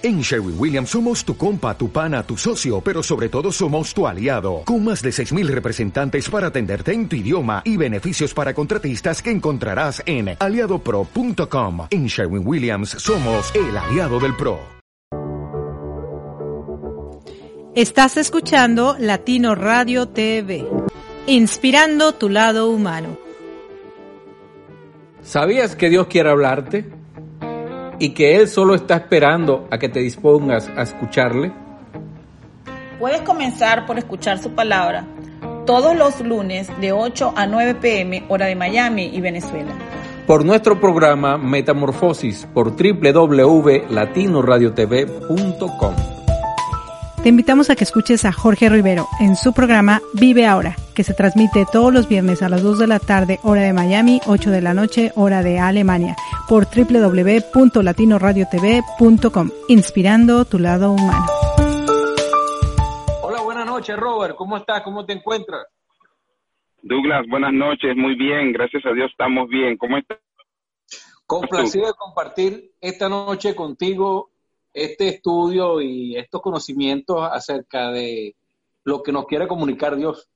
En Sherwin Williams somos tu compa, tu pana, tu socio, pero sobre todo somos tu aliado, con más de 6.000 representantes para atenderte en tu idioma y beneficios para contratistas que encontrarás en aliadopro.com. En Sherwin Williams somos el aliado del PRO. Estás escuchando Latino Radio TV, inspirando tu lado humano. ¿Sabías que Dios quiere hablarte? Y que Él solo está esperando a que te dispongas a escucharle? Puedes comenzar por escuchar su palabra todos los lunes de 8 a 9 pm hora de Miami y Venezuela. Por nuestro programa Metamorfosis por www.latinoradiotv.com. Te invitamos a que escuches a Jorge Rivero en su programa Vive Ahora, que se transmite todos los viernes a las 2 de la tarde, hora de Miami, 8 de la noche, hora de Alemania, por www.latinoradiotv.com, inspirando tu lado humano. Hola, buenas noches, Robert. ¿Cómo estás? ¿Cómo te encuentras? Douglas, buenas noches. Muy bien, gracias a Dios estamos bien. ¿Cómo estás? Complacido de compartir esta noche contigo este estudio y estos conocimientos acerca de lo que nos quiere comunicar Dios.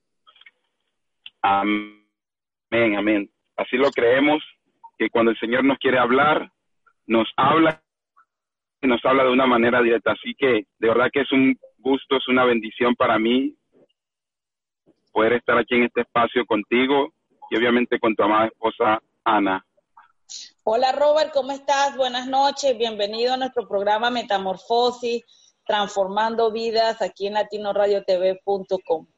Amén, amén. Así lo creemos, que cuando el Señor nos quiere hablar, nos habla y nos habla de una manera directa. Así que de verdad que es un gusto, es una bendición para mí poder estar aquí en este espacio contigo y obviamente con tu amada esposa Ana. Hola Robert, ¿cómo estás? Buenas noches, bienvenido a nuestro programa Metamorfosis, transformando vidas aquí en latinoradiotv.com.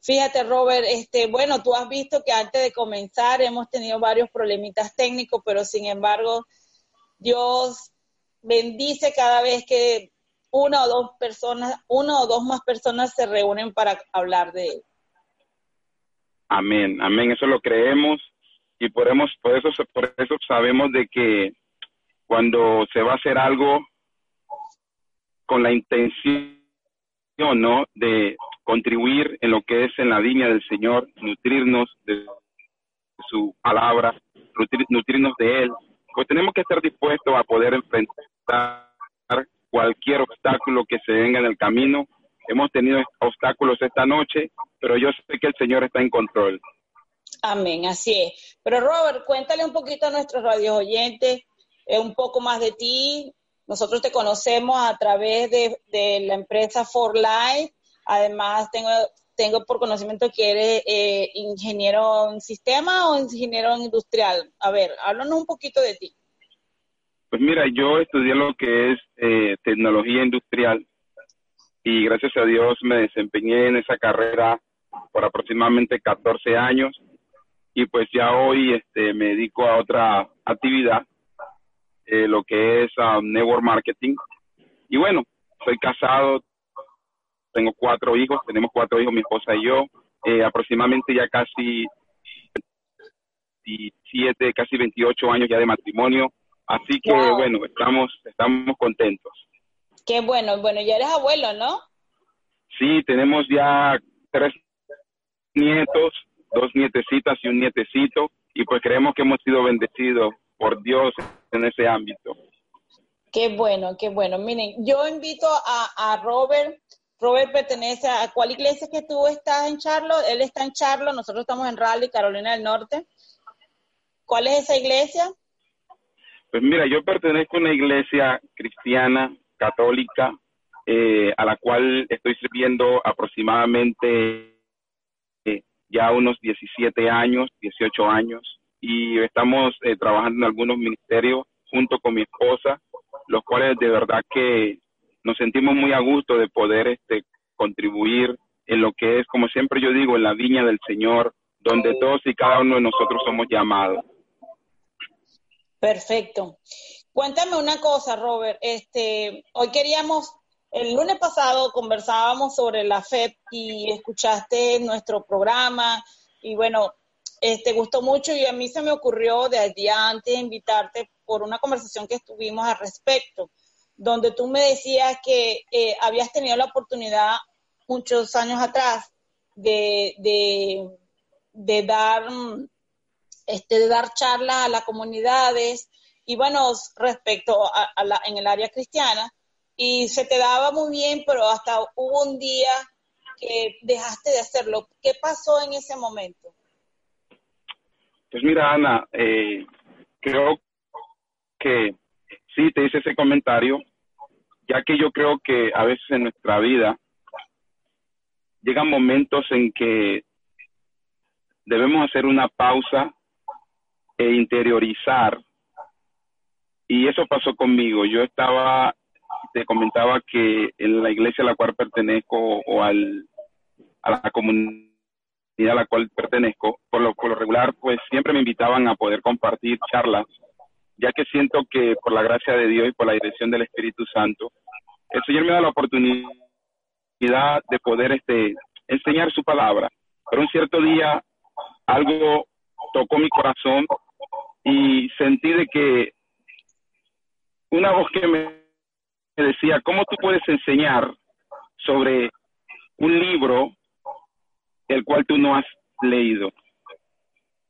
Fíjate Robert, este, bueno, tú has visto que antes de comenzar hemos tenido varios problemitas técnicos, pero sin embargo Dios bendice cada vez que una o dos personas, una o dos más personas se reúnen para hablar de él. Amén, amén, eso lo creemos y por, por, eso, por eso sabemos de que cuando se va a hacer algo con la intención ¿no? de contribuir en lo que es en la viña del Señor, nutrirnos de su palabra, nutrirnos de Él, pues tenemos que estar dispuestos a poder enfrentar cualquier obstáculo que se venga en el camino. Hemos tenido obstáculos esta noche, pero yo sé que el Señor está en control. Amén, así es. Pero Robert, cuéntale un poquito a nuestros radios oyentes eh, un poco más de ti. Nosotros te conocemos a través de, la empresa For Life. Además, tengo, tengo por conocimiento que eres eh, ingeniero en sistema o ingeniero industrial. A ver, háblanos un poquito de ti. Pues mira, yo estudié lo que es eh, tecnología industrial y gracias a Dios me desempeñé en esa carrera por aproximadamente 14 años y pues ya hoy este, me dedico a otra actividad, eh, lo que es um, network marketing. Y bueno, soy casado, tengo cuatro hijos, tenemos cuatro hijos, mi esposa y yo, eh, aproximadamente ya casi 17, casi 28 años ya de matrimonio. Así que bueno, estamos, estamos contentos. Qué bueno, bueno, ya eres abuelo, ¿no? Sí, tenemos ya tres nietos, dos nietecitas y un nietecito, y pues creemos que hemos sido bendecidos por Dios en ese ámbito. Qué bueno, qué bueno. Miren, yo invito a, Robert. Robert pertenece a cuál iglesia que tú estás en Charlotte. Él está en Charlotte, nosotros estamos en Raleigh, Carolina del Norte. ¿Cuál es esa iglesia? Pues mira, yo pertenezco a una iglesia cristiana, católica, eh, a la cual estoy sirviendo aproximadamente ya unos 17 años, 18 años, y estamos eh, trabajando en algunos ministerios junto con mi esposa, los cuales de verdad que nos sentimos muy a gusto de poder este, contribuir en lo que es, como siempre yo digo, en la viña del Señor, donde todos y cada uno de nosotros somos llamados. Perfecto. Cuéntame una cosa, Robert. Este, hoy queríamos el lunes pasado conversábamos sobre la FEP y escuchaste nuestro programa y bueno, te este, gustó mucho y a mí se me ocurrió de día antes invitarte por una conversación que estuvimos al respecto, donde tú me decías que eh, habías tenido la oportunidad muchos años atrás de, de, dar este, de dar charlas a las comunidades y bueno, respecto a, la, en el área cristiana, y se te daba muy bien, pero hasta hubo un día que dejaste de hacerlo. ¿Qué pasó en ese momento? Pues mira, Ana, eh, creo que sí te hice ese comentario, ya que yo creo que a veces en nuestra vida llegan momentos en que debemos hacer una pausa e interiorizar. Y eso pasó conmigo. Yo estaba, te comentaba que en la iglesia a la cual pertenezco o al, a la comunidad a la cual pertenezco, por lo, regular, pues siempre me invitaban a poder compartir charlas, ya que siento que por la gracia de Dios y por la dirección del Espíritu Santo, el Señor me da la oportunidad de poder este, enseñar su palabra. Pero un cierto día algo tocó mi corazón y sentí de que una voz que me decía, ¿cómo tú puedes enseñar sobre un libro el cual tú no has leído?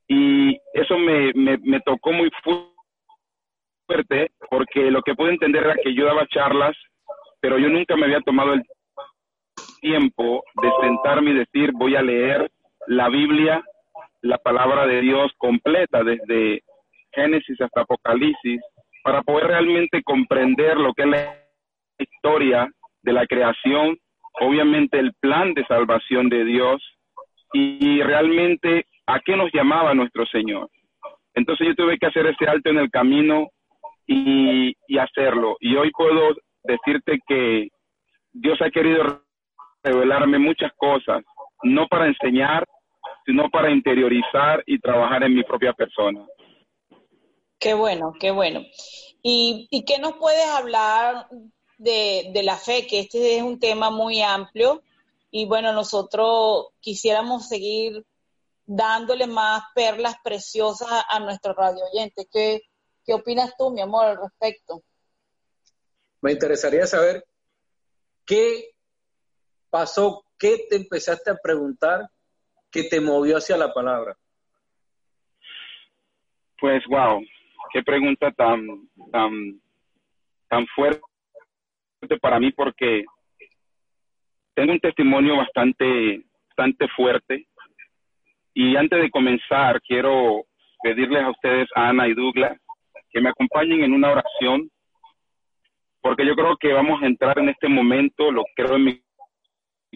Y eso me, me, me tocó muy fuerte porque lo que pude entender era que yo daba charlas, pero yo nunca me había tomado el tiempo de sentarme y decir, voy a leer la Biblia la palabra de Dios completa desde Génesis hasta Apocalipsis para poder realmente comprender lo que es la historia de la creación, obviamente el plan de salvación de Dios y realmente a qué nos llamaba nuestro Señor. Entonces yo tuve que hacer ese alto en el camino y, hacerlo. Y hoy puedo decirte que Dios ha querido revelarme muchas cosas, no para enseñar, sino para interiorizar y trabajar en mi propia persona. Qué bueno, qué bueno. ¿Y, y qué nos puedes hablar de, de la fe? Que este es un tema muy amplio y bueno, nosotros quisiéramos seguir dándole más perlas preciosas a nuestro radio oyente. ¿Qué, ¿Qué opinas tú, mi amor, al respecto? Me interesaría saber qué pasó, qué te empezaste a preguntar que te movió hacia la palabra? Pues wow, qué pregunta tan tan tan fuerte para mí porque tengo un testimonio bastante bastante fuerte y antes de comenzar quiero pedirles a ustedes Ana y Douglas que me acompañen en una oración porque yo creo que vamos a entrar en este momento, lo creo en mi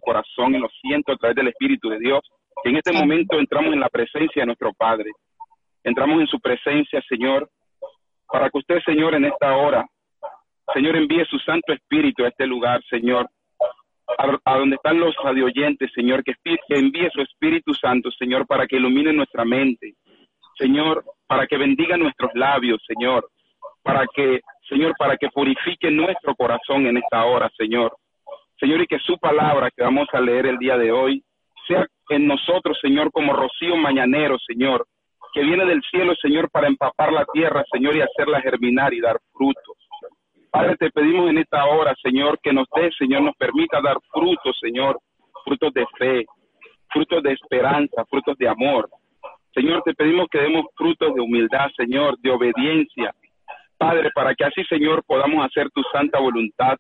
corazón y lo siento a través del Espíritu de Dios, en este momento entramos en la presencia de nuestro Padre. Entramos en su presencia, Señor, para que usted, Señor, en esta hora, Señor, envíe su Santo Espíritu a este lugar, Señor, a, donde están los radioyentes, Señor, que, que envíe su Espíritu Santo, Señor, para que ilumine nuestra mente, Señor, para que bendiga nuestros labios, Señor, para que, Señor, para que purifique nuestro corazón en esta hora, Señor. Señor, y que su palabra que vamos a leer el día de hoy sea en nosotros, Señor, como rocío mañanero, Señor, que viene del cielo, Señor, para empapar la tierra, Señor, y hacerla germinar y dar frutos. Padre, te pedimos en esta hora, Señor, que nos dé, Señor, nos permita dar frutos, Señor, frutos de fe, frutos de esperanza, frutos de amor. Señor, te pedimos que demos frutos de humildad, Señor, de obediencia. Padre, para que así, Señor, podamos hacer tu santa voluntad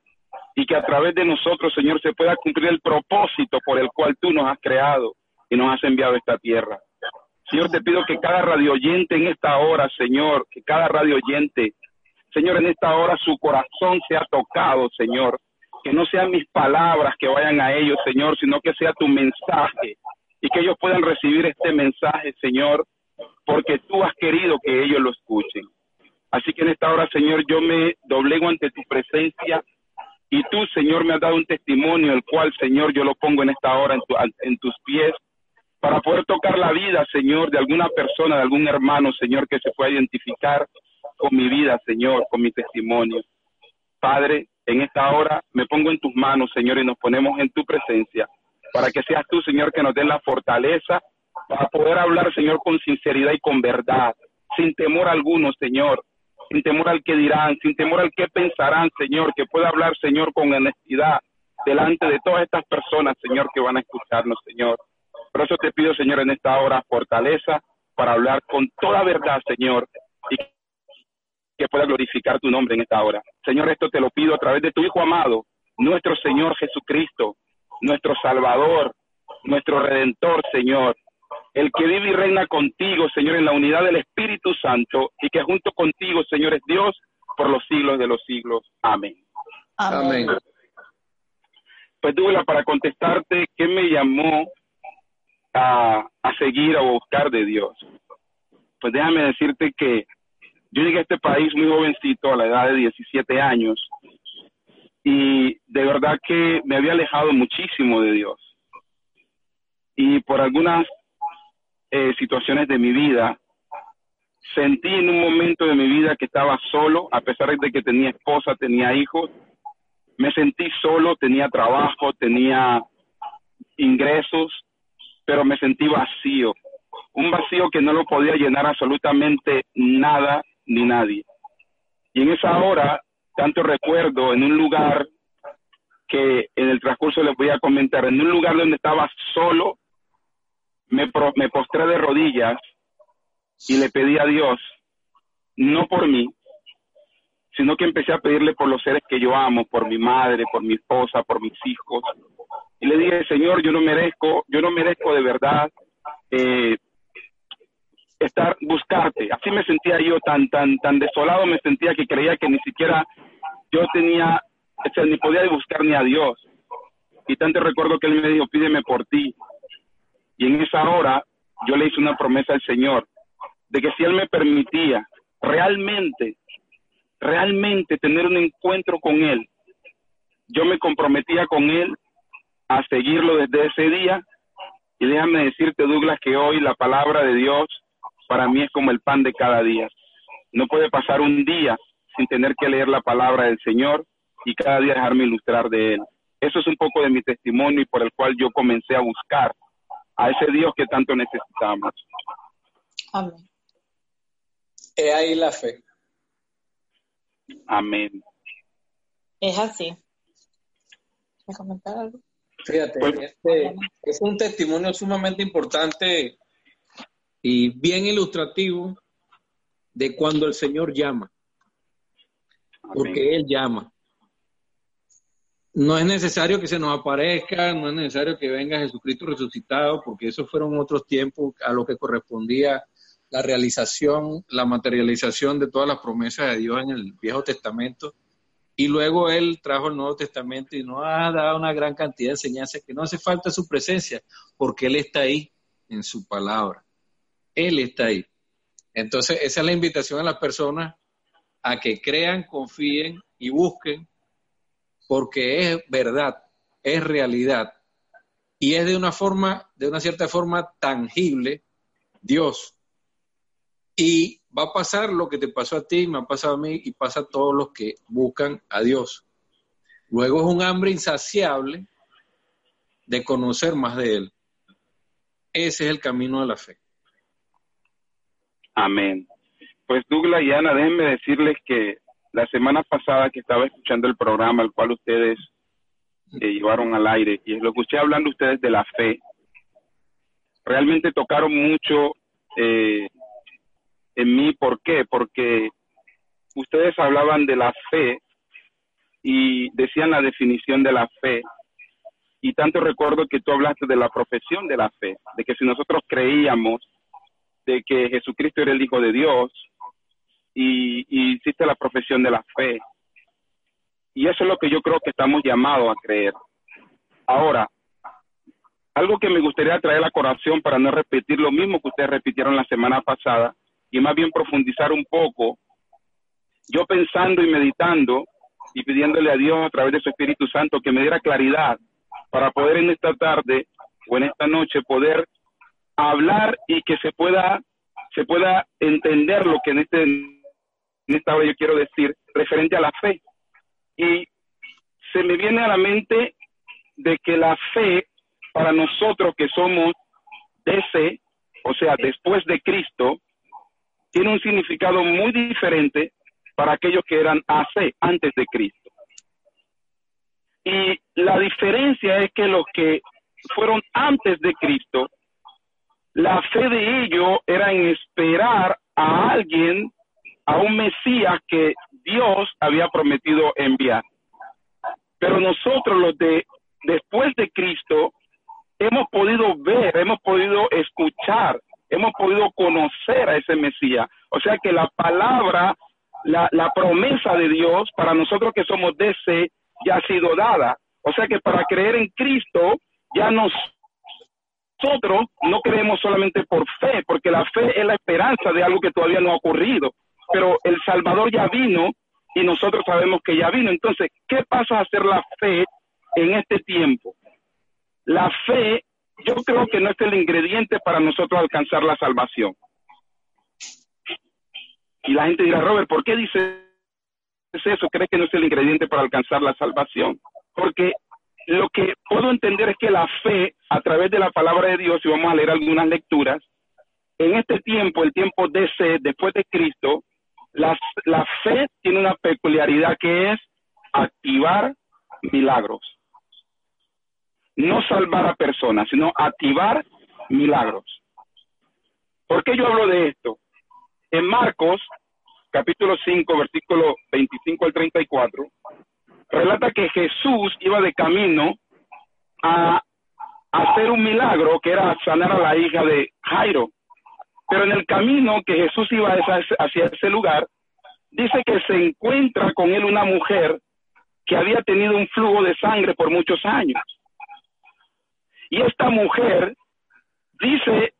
y que a través de nosotros, Señor, se pueda cumplir el propósito por el cual tú nos has creado y nos has enviado a esta tierra. Señor, te pido que cada radio oyente en esta hora, Señor, que cada radio oyente, Señor, en esta hora su corazón sea tocado, Señor. Que no sean mis palabras que vayan a ellos, Señor, sino que sea tu mensaje y que ellos puedan recibir este mensaje, Señor, porque tú has querido que ellos lo escuchen. Así que en esta hora, Señor, yo me doblego ante tu presencia y tú, Señor, me has dado un testimonio, el cual, Señor, yo lo pongo en esta hora en, tus pies, para poder tocar la vida, Señor, de alguna persona, de algún hermano, Señor, que se pueda identificar con mi vida, Señor, con mi testimonio. Padre, en esta hora me pongo en tus manos, Señor, y nos ponemos en tu presencia, para que seas tú, Señor, que nos dé la fortaleza para poder hablar, Señor, con sinceridad y con verdad, sin temor alguno, Señor, sin temor al que dirán, sin temor al que pensarán, Señor, que pueda hablar, Señor, con honestidad delante de todas estas personas, Señor, que van a escucharnos, Señor. Por eso te pido, Señor, en esta hora fortaleza para hablar con toda verdad, Señor, que pueda glorificar tu nombre en esta hora. Señor, esto te lo pido a través de tu Hijo amado, nuestro Señor Jesucristo, nuestro Salvador, nuestro Redentor, Señor, el que vive y reina contigo, Señor, en la unidad del Espíritu Santo, y que junto contigo, Señor, es Dios por los siglos de los siglos. Amén. Amén. Pues Douglas, para contestarte, ¿qué me llamó a, a seguir o a buscar de Dios? Pues déjame decirte que yo llegué a este país muy jovencito, a la edad de 17 años, y de verdad que me había alejado muchísimo de Dios. Y por algunas eh, situaciones de mi vida, sentí en un momento de mi vida que estaba solo, a pesar de que tenía esposa, tenía hijos, me sentí solo, tenía trabajo, tenía ingresos, pero me sentí vacío, un vacío que no lo podía llenar absolutamente nada ni nadie. Y en esa hora, tanto recuerdo en un lugar que en el transcurso les voy a comentar, en un lugar donde estaba solo, me, postré de rodillas y le pedí a Dios, no por mí, sino que empecé a pedirle por los seres que yo amo, por mi madre, por mi esposa, por mis hijos. Y le dije, Señor, yo no merezco, yo no merezco de verdad eh, estar, buscarte. Así me sentía yo tan, tan, tan desolado, me sentía que creía que ni siquiera yo tenía, o sea, ni podía buscar ni a Dios. Y tanto recuerdo que él me dijo, pídeme por ti. Y en esa hora yo le hice una promesa al Señor de que si Él me permitía realmente, realmente tener un encuentro con Él, yo me comprometía con Él a seguirlo desde ese día. Y déjame decirte, Douglas, que hoy la palabra de Dios para mí es como el pan de cada día. No puede pasar un día sin tener que leer la palabra del Señor y cada día dejarme ilustrar de Él. Eso es un poco de mi testimonio y por el cual yo comencé a buscar a ese Dios que tanto necesitamos. Amén. He ahí la fe. Amén. Es así. ¿Me comentar algo? Fíjate, Pues- este es un testimonio sumamente importante y bien ilustrativo de cuando el Señor llama, Amén. porque Él llama. No es necesario que se nos aparezca, no es necesario que venga Jesucristo resucitado, porque esos fueron otros tiempos a los que correspondía la realización, la materialización de todas las promesas de Dios en el Viejo Testamento. Y luego Él trajo el Nuevo Testamento y nos ha dado una gran cantidad de enseñanzas que no hace falta su presencia, porque Él está ahí en su palabra. Él está ahí. Entonces, esa es la invitación a las personas a que crean, confíen y busquen, porque es verdad, es realidad, y es de una forma, de una cierta forma tangible, Dios. Y va a pasar lo que te pasó a ti, me ha pasado a mí y pasa a todos los que buscan a Dios. Luego es un hambre insaciable de conocer más de Él. Ese es el camino de la fe. Amén. Pues Douglas y Ana, déjenme decirles que la semana pasada que estaba escuchando el programa al cual ustedes eh, llevaron al aire y lo escuché hablando ustedes de la fe, realmente tocaron mucho eh, en mí. ¿Por qué? Porque ustedes hablaban de la fe y decían la definición de la fe. Y tanto recuerdo que tú hablaste de la profesión de la fe, de que si nosotros creíamos de que Jesucristo era el Hijo de Dios y, y hiciste la profesión de la fe. Y eso es lo que yo creo que estamos llamados a creer. Ahora, algo que me gustaría traer a la corazón para no repetir lo mismo que ustedes repitieron la semana pasada y más bien profundizar un poco, yo pensando y meditando y pidiéndole a Dios a través de su Espíritu Santo que me diera claridad para poder en esta tarde o en esta noche poder hablar y que se pueda se pueda entender lo que en este en esta hora yo quiero decir referente a la fe y se me viene a la mente de que la fe para nosotros que somos DC, o sea, después de Cristo, tiene un significado muy diferente para aquellos que eran AC, antes de Cristo. Y la diferencia es que los que fueron antes de Cristo, la fe de ellos era en esperar a alguien, a un Mesías que Dios había prometido enviar. Pero nosotros los de después de Cristo hemos podido ver, hemos podido escuchar, hemos podido conocer a ese Mesías. O sea que la palabra, la, la promesa de Dios para nosotros que somos de ese ya ha sido dada. O sea que para creer en Cristo ya nosotros no creemos solamente por fe, porque la fe es la esperanza de algo que todavía no ha ocurrido. Pero el Salvador ya vino y nosotros sabemos que ya vino. Entonces, ¿qué pasa a hacer la fe en este tiempo? La fe, yo creo que no es el ingrediente para nosotros alcanzar la salvación. Y la gente dirá, Robert, ¿por qué dices eso? ¿Crees que no es el ingrediente para alcanzar la salvación? Porque lo que puedo entender es que la fe, a través de la palabra de Dios, y vamos a leer algunas lecturas, en este tiempo, el tiempo de sed, después de Cristo, la, la fe tiene una peculiaridad que es activar milagros. No salvar a personas, sino activar milagros. ¿Por qué yo hablo de esto? En Marcos, capítulo 5, versículo 25 al 34, relata que Jesús iba de camino a hacer un milagro que era sanar a la hija de Jairo. Pero en el camino que Jesús iba hacia ese lugar, dice que se encuentra con él una mujer que había tenido un flujo de sangre por muchos años. Y esta mujer dice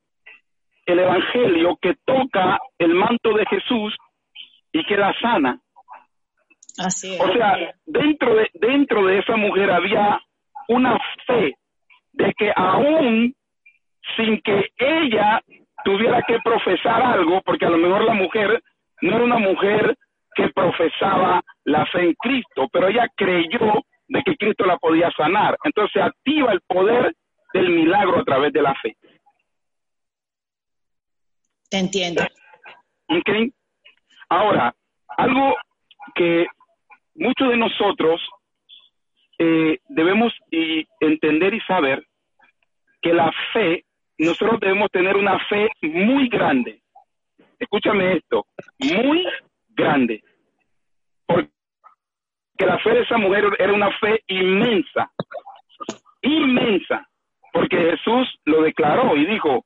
el Evangelio que toca el manto de Jesús y queda sana. Así O sea, dentro de, dentro de esa mujer había una fe de que aún sin que ella tuviera que profesar algo, porque a lo mejor la mujer no era una mujer que profesaba la fe en Cristo, pero ella creyó de que Cristo la podía sanar. Entonces activa el poder del milagro a través de la fe. Te entiendo. ¿Ok? Ahora, algo que muchos de nosotros eh, debemos y entender y saber que la fe, nosotros debemos tener una fe muy grande. Escúchame esto, muy grande. Porque la fe de esa mujer era una fe inmensa, inmensa, porque Jesús lo declaró y dijo,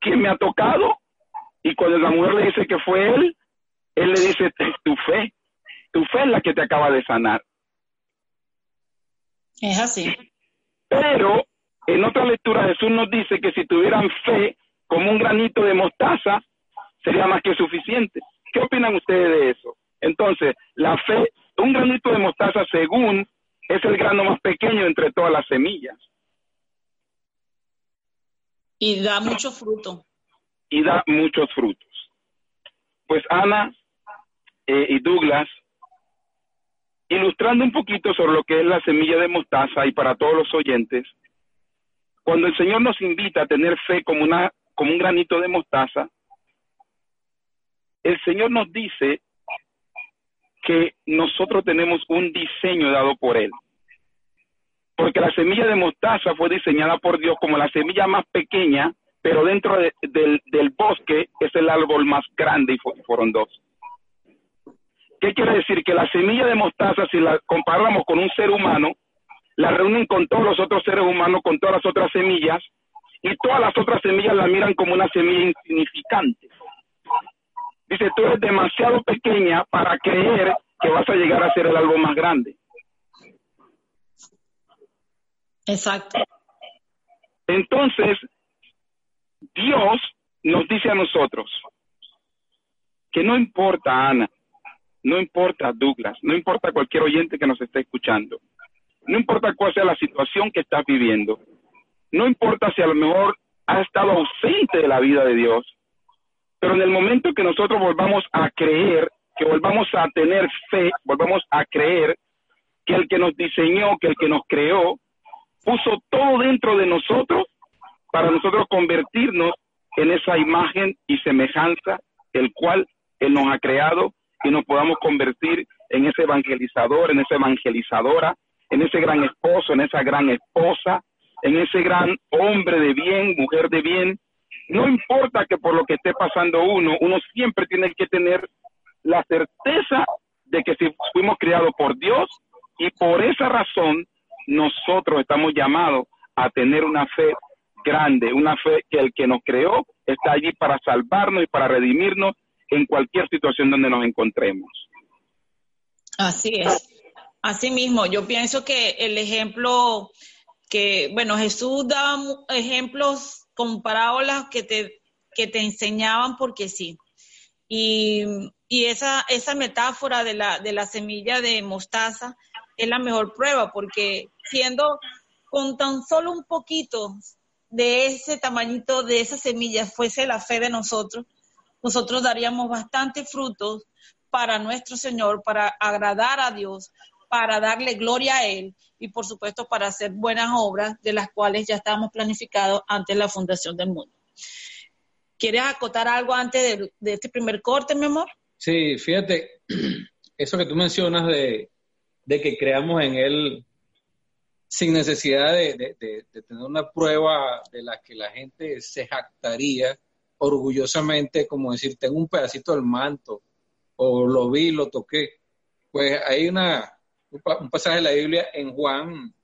¿quién me ha tocado? Y cuando la mujer le dice que fue él, él le dice, tu fe, tu fe es la que te acaba de sanar. Es así. Pero en otra lectura Jesús nos dice que si tuvieran fe como un granito de mostaza, sería más que suficiente. ¿Qué opinan ustedes de eso? Entonces, la fe, un granito de mostaza según es el grano más pequeño entre todas las semillas. Y da mucho fruto. Y da muchos frutos. Pues Ana eh, y Douglas, ilustrando un poquito sobre lo que es la semilla de mostaza y para todos los oyentes, cuando el Señor nos invita a tener fe como, una, como un granito de mostaza, el Señor nos dice que nosotros tenemos un diseño dado por Él. Porque la semilla de mostaza fue diseñada por Dios como la semilla más pequeña, pero dentro del, del, bosque es el árbol más grande y fueron dos. ¿Qué quiere decir? Que la semilla de mostaza, si la comparamos con un ser humano, la reúnen con todos los otros seres humanos, con todas las otras semillas, y todas las otras semillas la miran como una semilla insignificante. Dice, tú eres demasiado pequeña para creer que vas a llegar a ser el árbol más grande. Exacto. Entonces, Dios nos dice a nosotros que no importa, Ana, no importa, Douglas, no importa cualquier oyente que nos esté escuchando, no importa cuál sea la situación que estás viviendo, no importa si a lo mejor has estado ausente de la vida de Dios, pero en el momento que nosotros volvamos a creer, que volvamos a tener fe, volvamos a creer que el que nos diseñó, que el que nos creó, puso todo dentro de nosotros para nosotros convertirnos en esa imagen y semejanza el cual Él nos ha creado y nos podamos convertir en ese evangelizador, en esa evangelizadora, en ese gran esposo, en esa gran esposa, en ese gran hombre de bien, mujer de bien, no importa que por lo que esté pasando uno, uno siempre tiene que tener la certeza de que si fuimos criados por Dios y por esa razón nosotros estamos llamados a tener una fe grande, una fe que el que nos creó está allí para salvarnos y para redimirnos en cualquier situación donde nos encontremos. Así es. Así mismo, yo pienso que el ejemplo que, bueno, Jesús daba ejemplos con parábolas que te, que te enseñaban porque sí. Y, y esa, esa metáfora de la, de la semilla de mostaza es la mejor prueba porque siendo con tan solo un poquito de ese tamañito, de esa semilla, fuese la fe de nosotros, nosotros daríamos bastante frutos para nuestro Señor, para agradar a Dios, para darle gloria a Él y por supuesto para hacer buenas obras de las cuales ya estábamos planificados antes de la fundación del mundo. ¿Quieres acotar algo antes de, este primer corte, mi amor? Sí, fíjate, eso que tú mencionas de, que creamos en Él sin necesidad de, tener una prueba de la que la gente se jactaría orgullosamente, como decir, tengo un pedacito del manto, o lo vi, lo toqué. Pues hay una, un pasaje de la Biblia en Juan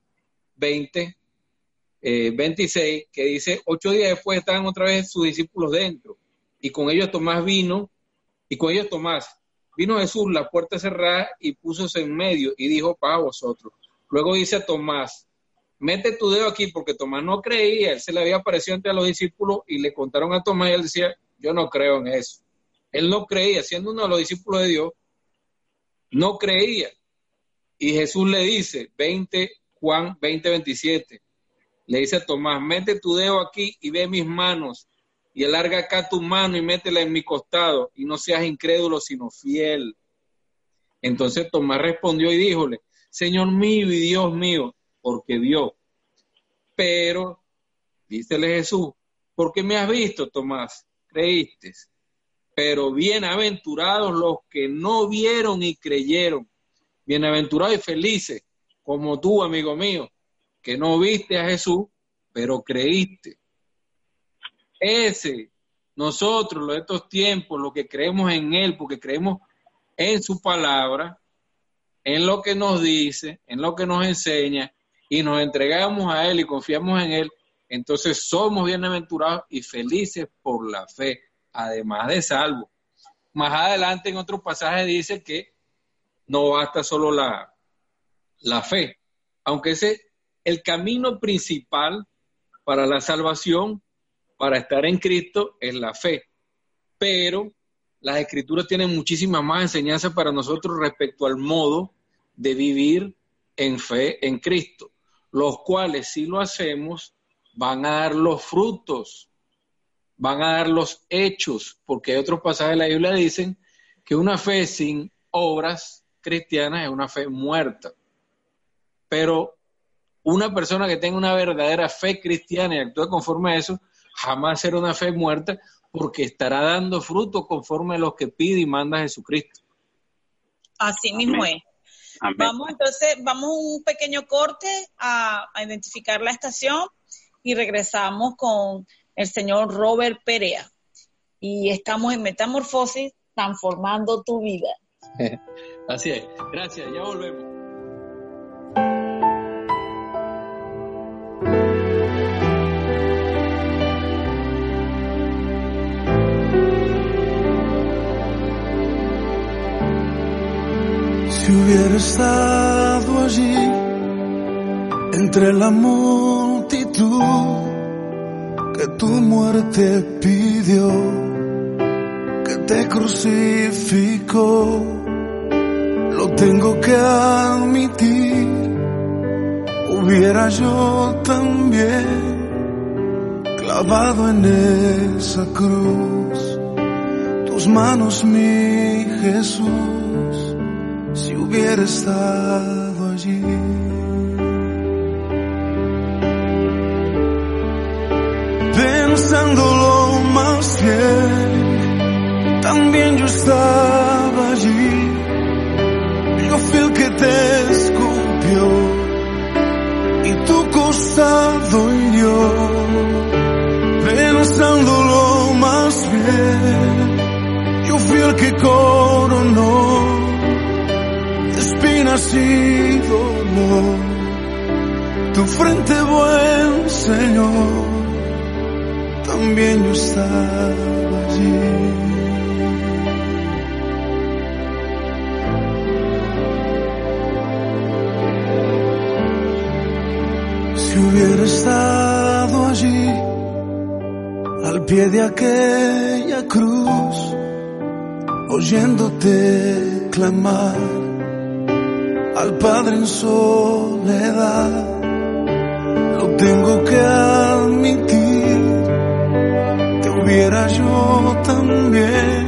20, 26, eh, que dice, ocho días después estaban otra vez sus discípulos dentro, y con ellos Tomás vino, y con ellos Tomás, vino Jesús, la puerta cerrada, y púsose en medio, y dijo, para vosotros. Luego dice Tomás, mete tu dedo aquí, porque Tomás no creía, él se le había aparecido ante los discípulos, y le contaron a Tomás, y él decía, yo no creo en eso. Él no creía, siendo uno de los discípulos de Dios, no creía. Y Jesús le dice, 20, Juan 20, 27, le dice a Tomás, mete tu dedo aquí y ve mis manos, y alarga acá tu mano y métela en mi costado, y no seas incrédulo, sino fiel. Entonces Tomás respondió y díjole, Señor mío y Dios mío, porque vio. Pero, dícele Jesús, ¿por qué me has visto, Tomás? Creíste. Pero bienaventurados los que no vieron y creyeron. Bienaventurados y felices, como tú, amigo mío, que no viste a Jesús, pero creíste. Ese, nosotros, los de estos tiempos, lo que creemos en Él, porque creemos en su palabra, en lo que nos dice, en lo que nos enseña, y nos entregamos a Él y confiamos en Él, entonces somos bienaventurados y felices por la fe, además de salvo. Más adelante en otro pasaje dice que no basta solo la, la fe, aunque ese el camino principal para la salvación, para estar en Cristo, es la fe. Pero las escrituras tienen muchísimas más enseñanzas para nosotros respecto al modo de vivir en fe en Cristo, los cuales si lo hacemos van a dar los frutos, van a dar los hechos, porque otros pasajes de la Biblia dicen que una fe sin obras cristiana es una fe muerta. Pero una persona que tenga una verdadera fe cristiana y actúe conforme a eso, jamás será una fe muerta porque estará dando fruto conforme a lo que pide y manda Jesucristo. Así mismo es. Vamos entonces, vamos un pequeño corte a, a, identificar la estación y regresamos con el señor Robert Perea. Y estamos en Metamorfosis, transformando tu vida. Así es. Gracias, ya volvemos. Si hubiera estado allí entre la multitud que tu muerte pidió, que te crucificó. Lo tengo que admitir, hubiera yo también clavado en esa cruz. Tus manos, mi Jesús, si hubiera estado allí. Pensándolo más bien, también yo estaba allí yo fui el que te escupió y tu costado hirió, pensándolo más bien. Yo fui el que coronó espinas y dolor. Tu frente, buen Señor, también yo estaba allí. Si hubiera estado allí, al pie de aquella cruz, oyéndote clamar al Padre en soledad, lo tengo que admitir, te hubiera yo también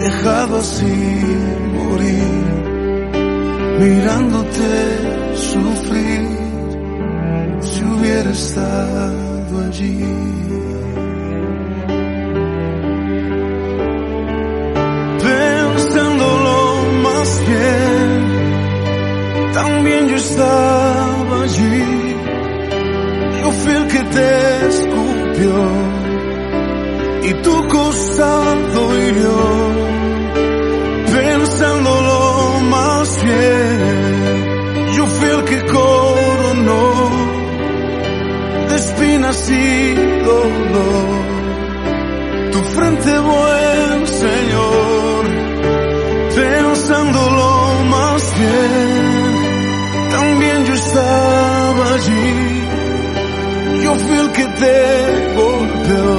dejado así morir, mirándote sufrir. Si hubiera estado allí. Estaba allí. Yo fui el que te escupió y tu costado hirió. Pensándolo más bien, yo fui el que coronó de espinas y dolor. Tu frente, buen Yo fui el que te golpeó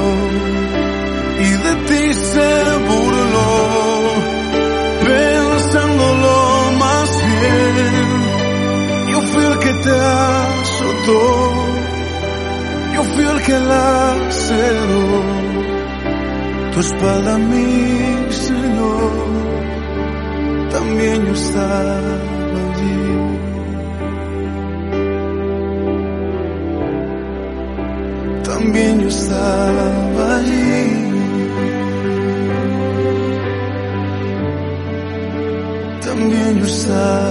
y de ti se burló, pensándolo más bien. Yo fui el que te azotó yo fui el que laceró tu espalda, mi Señor, también yo estaba estaba allí. También yo estaba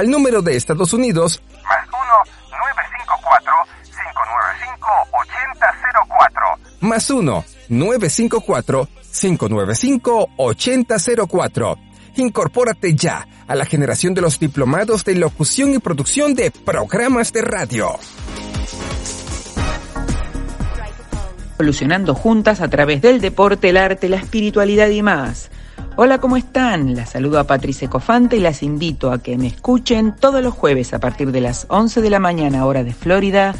al número de Estados Unidos más 1-954-595-8004. más 1-954-595-8004. Incorpórate ya a la generación de los diplomados de locución y producción de programas de radio. Evolucionando juntas a través del deporte, el arte, la espiritualidad y más. Hola, ¿cómo están? Las saludo a Patricia Cofante y las invito a que me escuchen todos los jueves a partir de las 11 de la mañana hora de Florida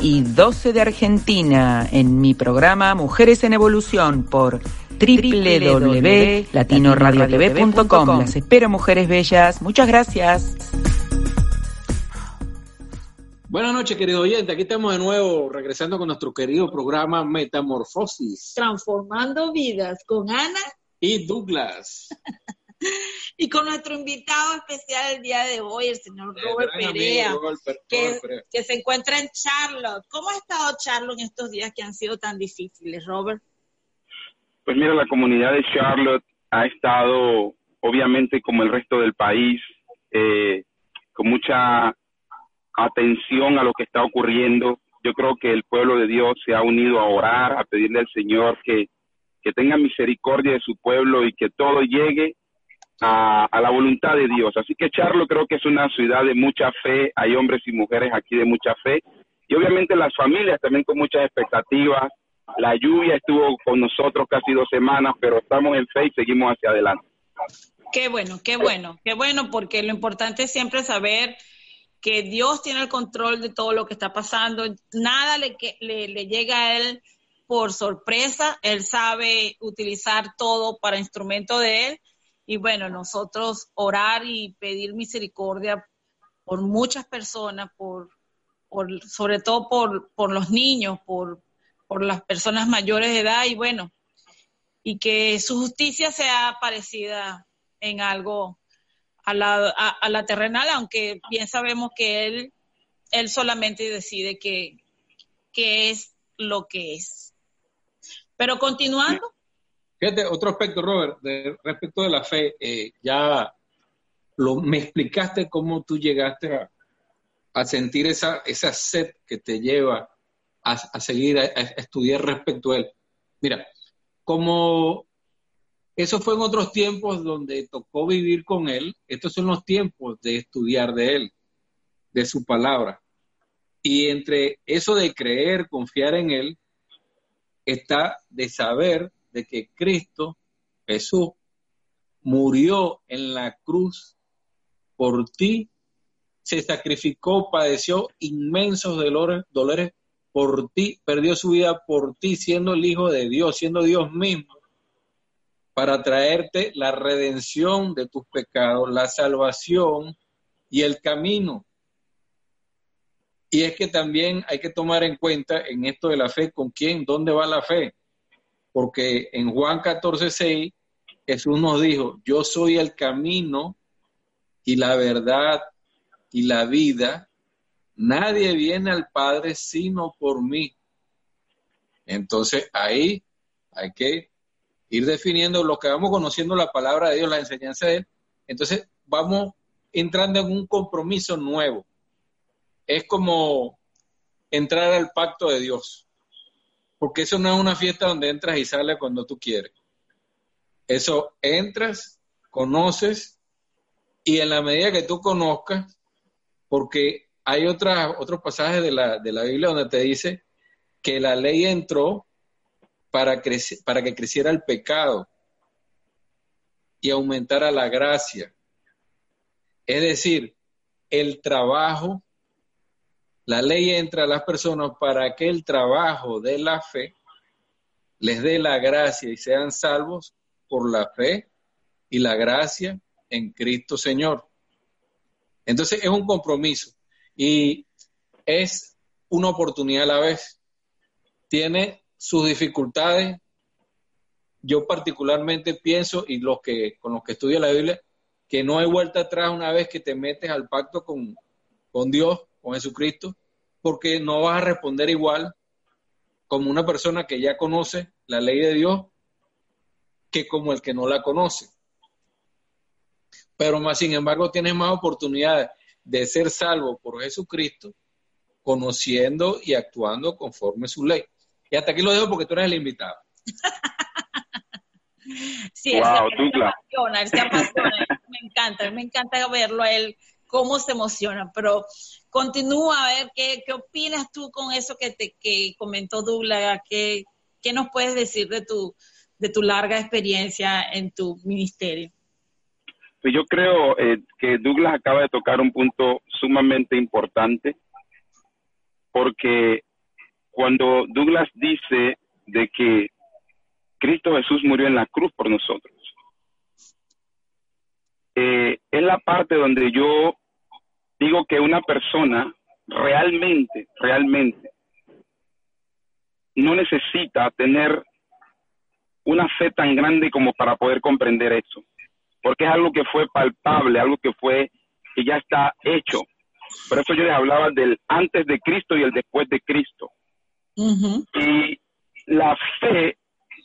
y 12 de Argentina en mi programa Mujeres en Evolución por www.latinoradiotv.com. Las espero, mujeres bellas. Muchas gracias. Buenas noches, querido oyente. Aquí estamos de nuevo, regresando con nuestro querido programa Metamorfosis. Transformando vidas con Ana y Douglas. y con nuestro invitado especial el día de hoy, el señor Robert Perea, amigo, Robert Per- que, Robert que se encuentra en Charlotte. ¿Cómo ha estado Charlotte en estos días que han sido tan difíciles, Robert? Pues mira, la comunidad de Charlotte ha estado, obviamente, como el resto del país, eh, con mucha atención a lo que está ocurriendo. Yo creo que el pueblo de Dios se ha unido a orar, a pedirle al Señor que, que tenga misericordia de su pueblo y que todo llegue a, la voluntad de Dios. Así que Charlo creo que es una ciudad de mucha fe, hay hombres y mujeres aquí de mucha fe y obviamente las familias también con muchas expectativas. La lluvia estuvo con nosotros casi dos semanas, pero estamos en fe y seguimos hacia adelante. Qué bueno, qué bueno, qué bueno, porque lo importante es siempre saber que Dios tiene el control de todo lo que está pasando. Nada le llega a Él por sorpresa. Él sabe utilizar todo para instrumento de Él. Y bueno, nosotros orar y pedir misericordia por muchas personas, por sobre todo por, por los niños, por, por las personas mayores de edad y bueno, y que su justicia sea parecida en algo a la, a, la terrenal, aunque bien sabemos que él, él solamente decide que, que es lo que es. Pero continuando. Fíjate, otro aspecto, Robert, de, respecto de la fe, eh, ya lo, me explicaste cómo tú llegaste a, a sentir esa, esa sed que te lleva a, seguir, a, estudiar respecto a él. Mira, como eso fue en otros tiempos donde tocó vivir con él, estos son los tiempos de estudiar de él, de su palabra. Y entre eso de creer, confiar en él, está de saber de que Cristo, Jesús, murió en la cruz por ti se sacrificó, padeció inmensos dolores, dolores por ti, perdió su vida por ti, siendo el Hijo de Dios, siendo Dios mismo, para traerte la redención de tus pecados, la salvación y el camino. Y es que también hay que tomar en cuenta en esto de la fe, con quién, dónde va la fe. Porque en Juan 14, 6, Jesús nos dijo, yo soy el camino y la verdad y la vida, nadie viene al Padre sino por mí. Entonces ahí hay que ir definiendo lo que vamos conociendo la palabra de Dios, la enseñanza de Él. Entonces vamos entrando en un compromiso nuevo. Es como entrar al pacto de Dios. Porque eso no es una fiesta donde entras y sales cuando tú quieres. Eso entras, conoces y en la medida que tú conozcas, porque hay otras, otros pasajes de la, de la Biblia donde te dice que la ley entró para, para que creciera el pecado y aumentara la gracia. Es decir, el trabajo, la ley entra a las personas para que el trabajo de la fe les dé la gracia y sean salvos por la fe y la gracia en Cristo Señor. Entonces es un compromiso y es una oportunidad a la vez. Tiene sus dificultades. Yo particularmente pienso, y los que con los que estudia la Biblia, que no hay vuelta atrás una vez que te metes al pacto con, con Dios, con Jesucristo, porque no vas a responder igual como una persona que ya conoce la ley de Dios que como el que no la conoce pero más sin embargo tienes más oportunidades de ser salvo por Jesucristo, conociendo y actuando conforme su ley. Y hasta aquí lo dejo porque tú eres el invitado. sí, wow, él se apasiona, él se apasiona, me encanta, me encanta verlo a él, cómo se emociona, pero continúa a ver qué, qué opinas tú con eso que te que comentó Douglas, qué, qué nos puedes decir de tu, de tu larga experiencia en tu ministerio. Pues yo creo eh, que Douglas acaba de tocar un punto sumamente importante, porque cuando Douglas dice de que Cristo Jesús murió en la cruz por nosotros, eh, es la parte donde yo digo que una persona realmente, realmente, no necesita tener una fe tan grande como para poder comprender eso porque es algo que fue palpable, algo que fue, que ya está hecho. Por eso yo les hablaba del antes de Cristo y el después de Cristo. Y la fe,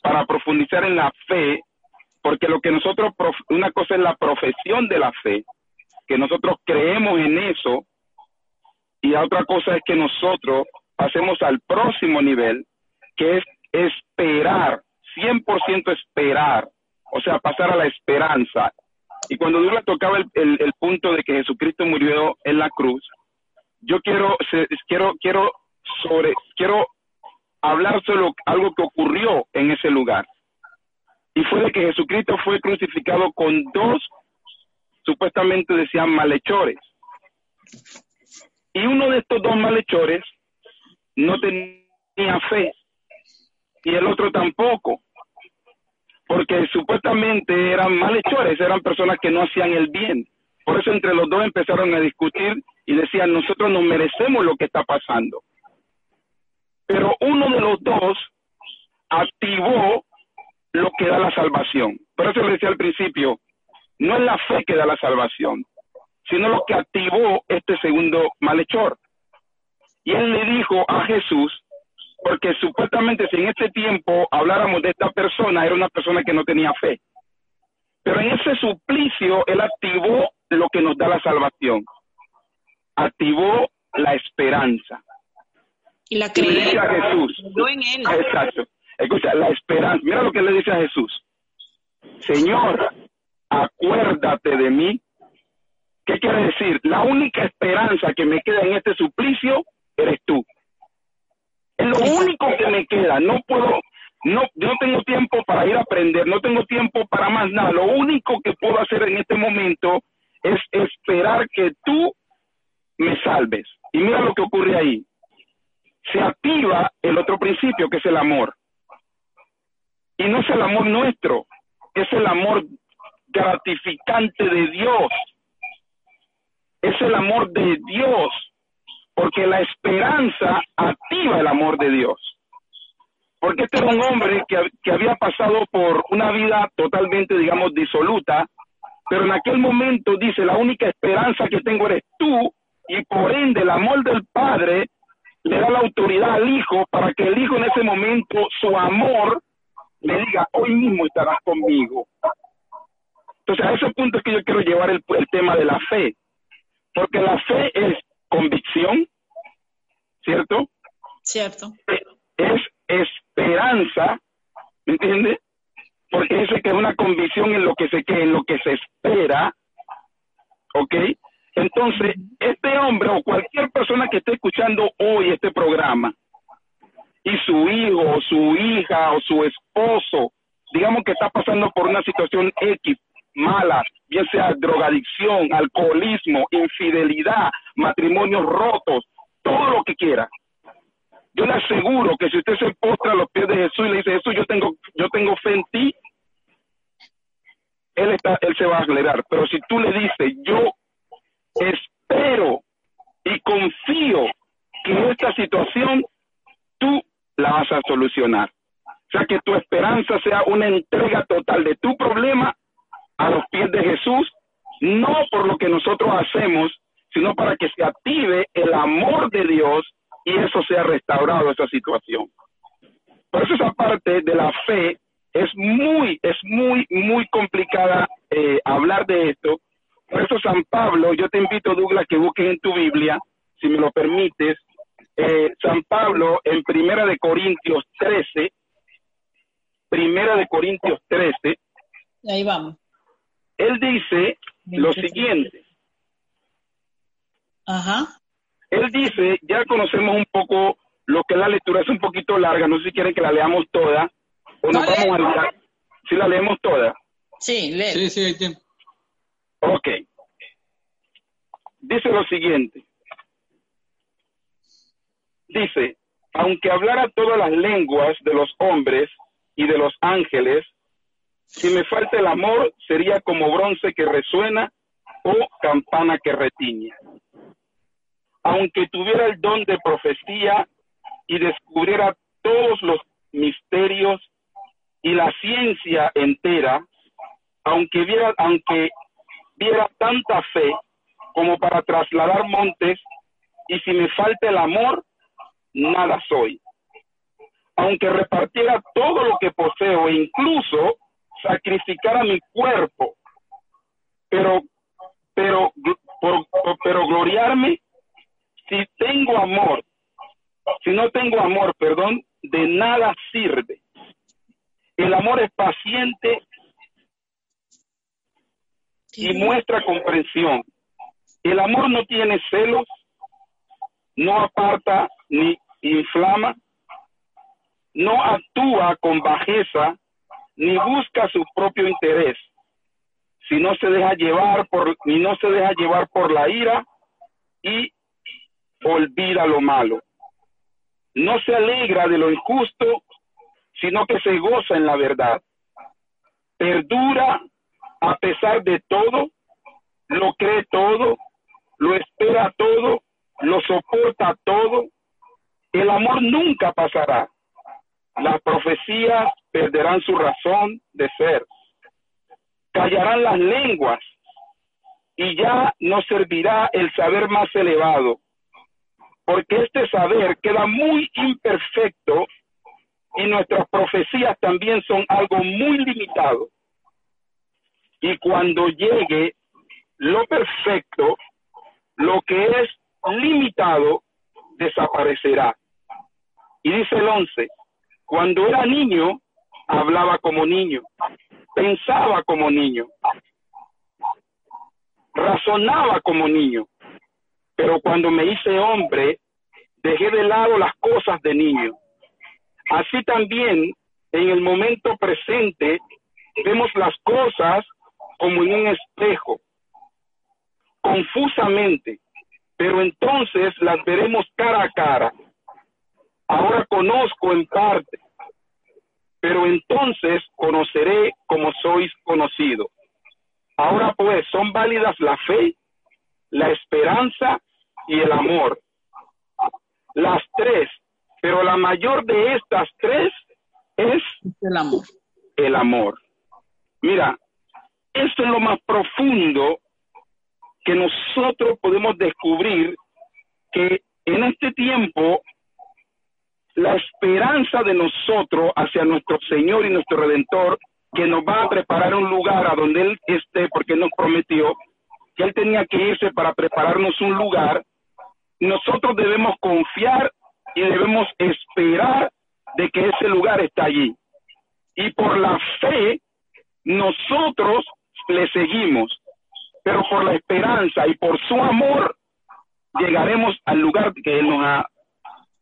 para profundizar en la fe, porque lo que nosotros, una cosa es la profesión de la fe, que nosotros creemos en eso, y la otra cosa es que nosotros pasemos al próximo nivel, que es esperar 100% esperar, o sea, pasar a la esperanza. Y cuando Dios le tocaba el, el, punto de que Jesucristo murió en la cruz, yo quiero, quiero, quiero sobre, quiero hablar sobre algo que ocurrió en ese lugar. Y fue de que Jesucristo fue crucificado con dos, supuestamente decían malhechores. Y uno de estos dos malhechores no tenía fe y el otro tampoco, porque supuestamente eran malhechores, eran personas que no hacían el bien. Por eso entre los dos empezaron a discutir y decían, nosotros no merecemos lo que está pasando. Pero uno de los dos activó lo que da la salvación. Por eso le decía al principio, no es la fe que da la salvación, sino lo que activó este segundo malhechor. Y él le dijo a Jesús, porque supuestamente si en este tiempo habláramos de esta persona, era una persona que no tenía fe. Pero en ese suplicio, él activó lo que nos da la salvación. Activó la esperanza. Y la creencia. a Jesús. en él. Exacto. Escucha, la esperanza. Mira lo que le dice a Jesús. Señor, acuérdate de mí. ¿Qué quiere decir? La única esperanza que me queda en este suplicio eres tú. Es lo único que me queda. No puedo, no, no tengo tiempo para ir a aprender, no tengo tiempo para más nada. Lo único que puedo hacer en este momento es esperar que tú me salves. Y mira lo que ocurre ahí. Se activa el otro principio, que es el amor. Y no es el amor nuestro, es el amor gratificante de Dios. Es el amor de Dios porque la esperanza activa el amor de Dios. Porque este era un hombre que, que había pasado por una vida totalmente, digamos, disoluta, pero en aquel momento dice, la única esperanza que tengo eres tú, y por ende el amor del Padre le da la autoridad al Hijo para que el Hijo en ese momento, su amor, le diga, hoy mismo estarás conmigo. Entonces, a ese punto es que yo quiero llevar el, el tema de la fe, porque la fe es convicción, ¿cierto? Cierto. Es esperanza, ¿me entiendes? Porque es que es una convicción en lo que se que en lo que se espera, ¿ok? Entonces, este hombre o cualquier persona que esté escuchando hoy este programa y su hijo o su hija o su esposo, digamos que está pasando por una situación X, mala, bien sea drogadicción, alcoholismo, infidelidad, matrimonios rotos, todo lo que quiera. Yo le aseguro que si usted se postra a los pies de Jesús y le dice, Jesús, yo tengo, yo tengo fe en ti, él, está, él se va a acelerar. Pero si tú le dices, yo espero y confío que esta situación tú la vas a solucionar. O sea, que tu esperanza sea una entrega total de tu problema a los pies de Jesús, no por lo que nosotros hacemos, sino para que se active el amor de Dios y eso sea restaurado, esa situación. Por eso esa parte de la fe es muy, es muy, muy complicada eh, hablar de esto. Por eso San Pablo, yo te invito, Douglas, que busques en tu Biblia, si me lo permites, eh, San Pablo en Primera de Corintios 13, Primera de Corintios 13. Ahí vamos. Él dice lo siguiente. Ajá. Él dice, ya conocemos un poco lo que la lectura es un poquito larga, no sé si quieren que la leamos toda o nos vamos a Si la leemos toda. Sí, lee. Sí, sí, hay tiempo. Ok. Dice lo siguiente. Dice, aunque hablara todas las lenguas de los hombres y de los ángeles, si me falta el amor, sería como bronce que resuena o campana que retiñe. Aunque tuviera el don de profecía y descubriera todos los misterios y la ciencia entera, aunque viera, aunque viera tanta fe como para trasladar montes, y si me falta el amor, nada soy. Aunque repartiera todo lo que poseo e incluso sacrificar a mi cuerpo, pero, pero, pero gloriarme si tengo amor, si no tengo amor, perdón, de nada sirve. El El amor es paciente y muestra comprensión. El amor no tiene celos, no aparta ni inflama, no actúa con bajeza ni busca su propio interés, si no se deja llevar por ni no se deja llevar por la ira y olvida lo malo. No se alegra de lo injusto, sino que se goza en la verdad. Perdura a pesar de todo, lo cree todo, lo espera todo, lo soporta todo. El amor nunca pasará. Las profecías perderán su razón de ser. Callarán las lenguas y ya no servirá el saber más elevado, porque este saber queda muy imperfecto y nuestras profecías también son algo muy limitado. Y cuando llegue lo perfecto, lo que es limitado desaparecerá. Y dice el once, cuando era niño, hablaba como niño, pensaba como niño, razonaba como niño, pero cuando me hice hombre, dejé de lado las cosas de niño. Así también, en el momento presente, vemos las cosas como en un espejo, confusamente, pero entonces las veremos cara a cara. Ahora conozco en parte, pero entonces conoceré como sois conocido. Ahora pues son válidas la fe, la esperanza y el amor. Las tres, pero la mayor de estas tres es el amor. El amor. Mira, esto es lo más profundo que nosotros podemos descubrir que en este tiempo la esperanza de nosotros hacia nuestro Señor y nuestro Redentor, que nos va a preparar un lugar a donde Él esté, porque nos prometió que Él tenía que irse para prepararnos un lugar, nosotros debemos confiar y debemos esperar de que ese lugar está allí. Y por la fe, nosotros le seguimos, pero por la esperanza y por su amor, llegaremos al lugar que Él nos ha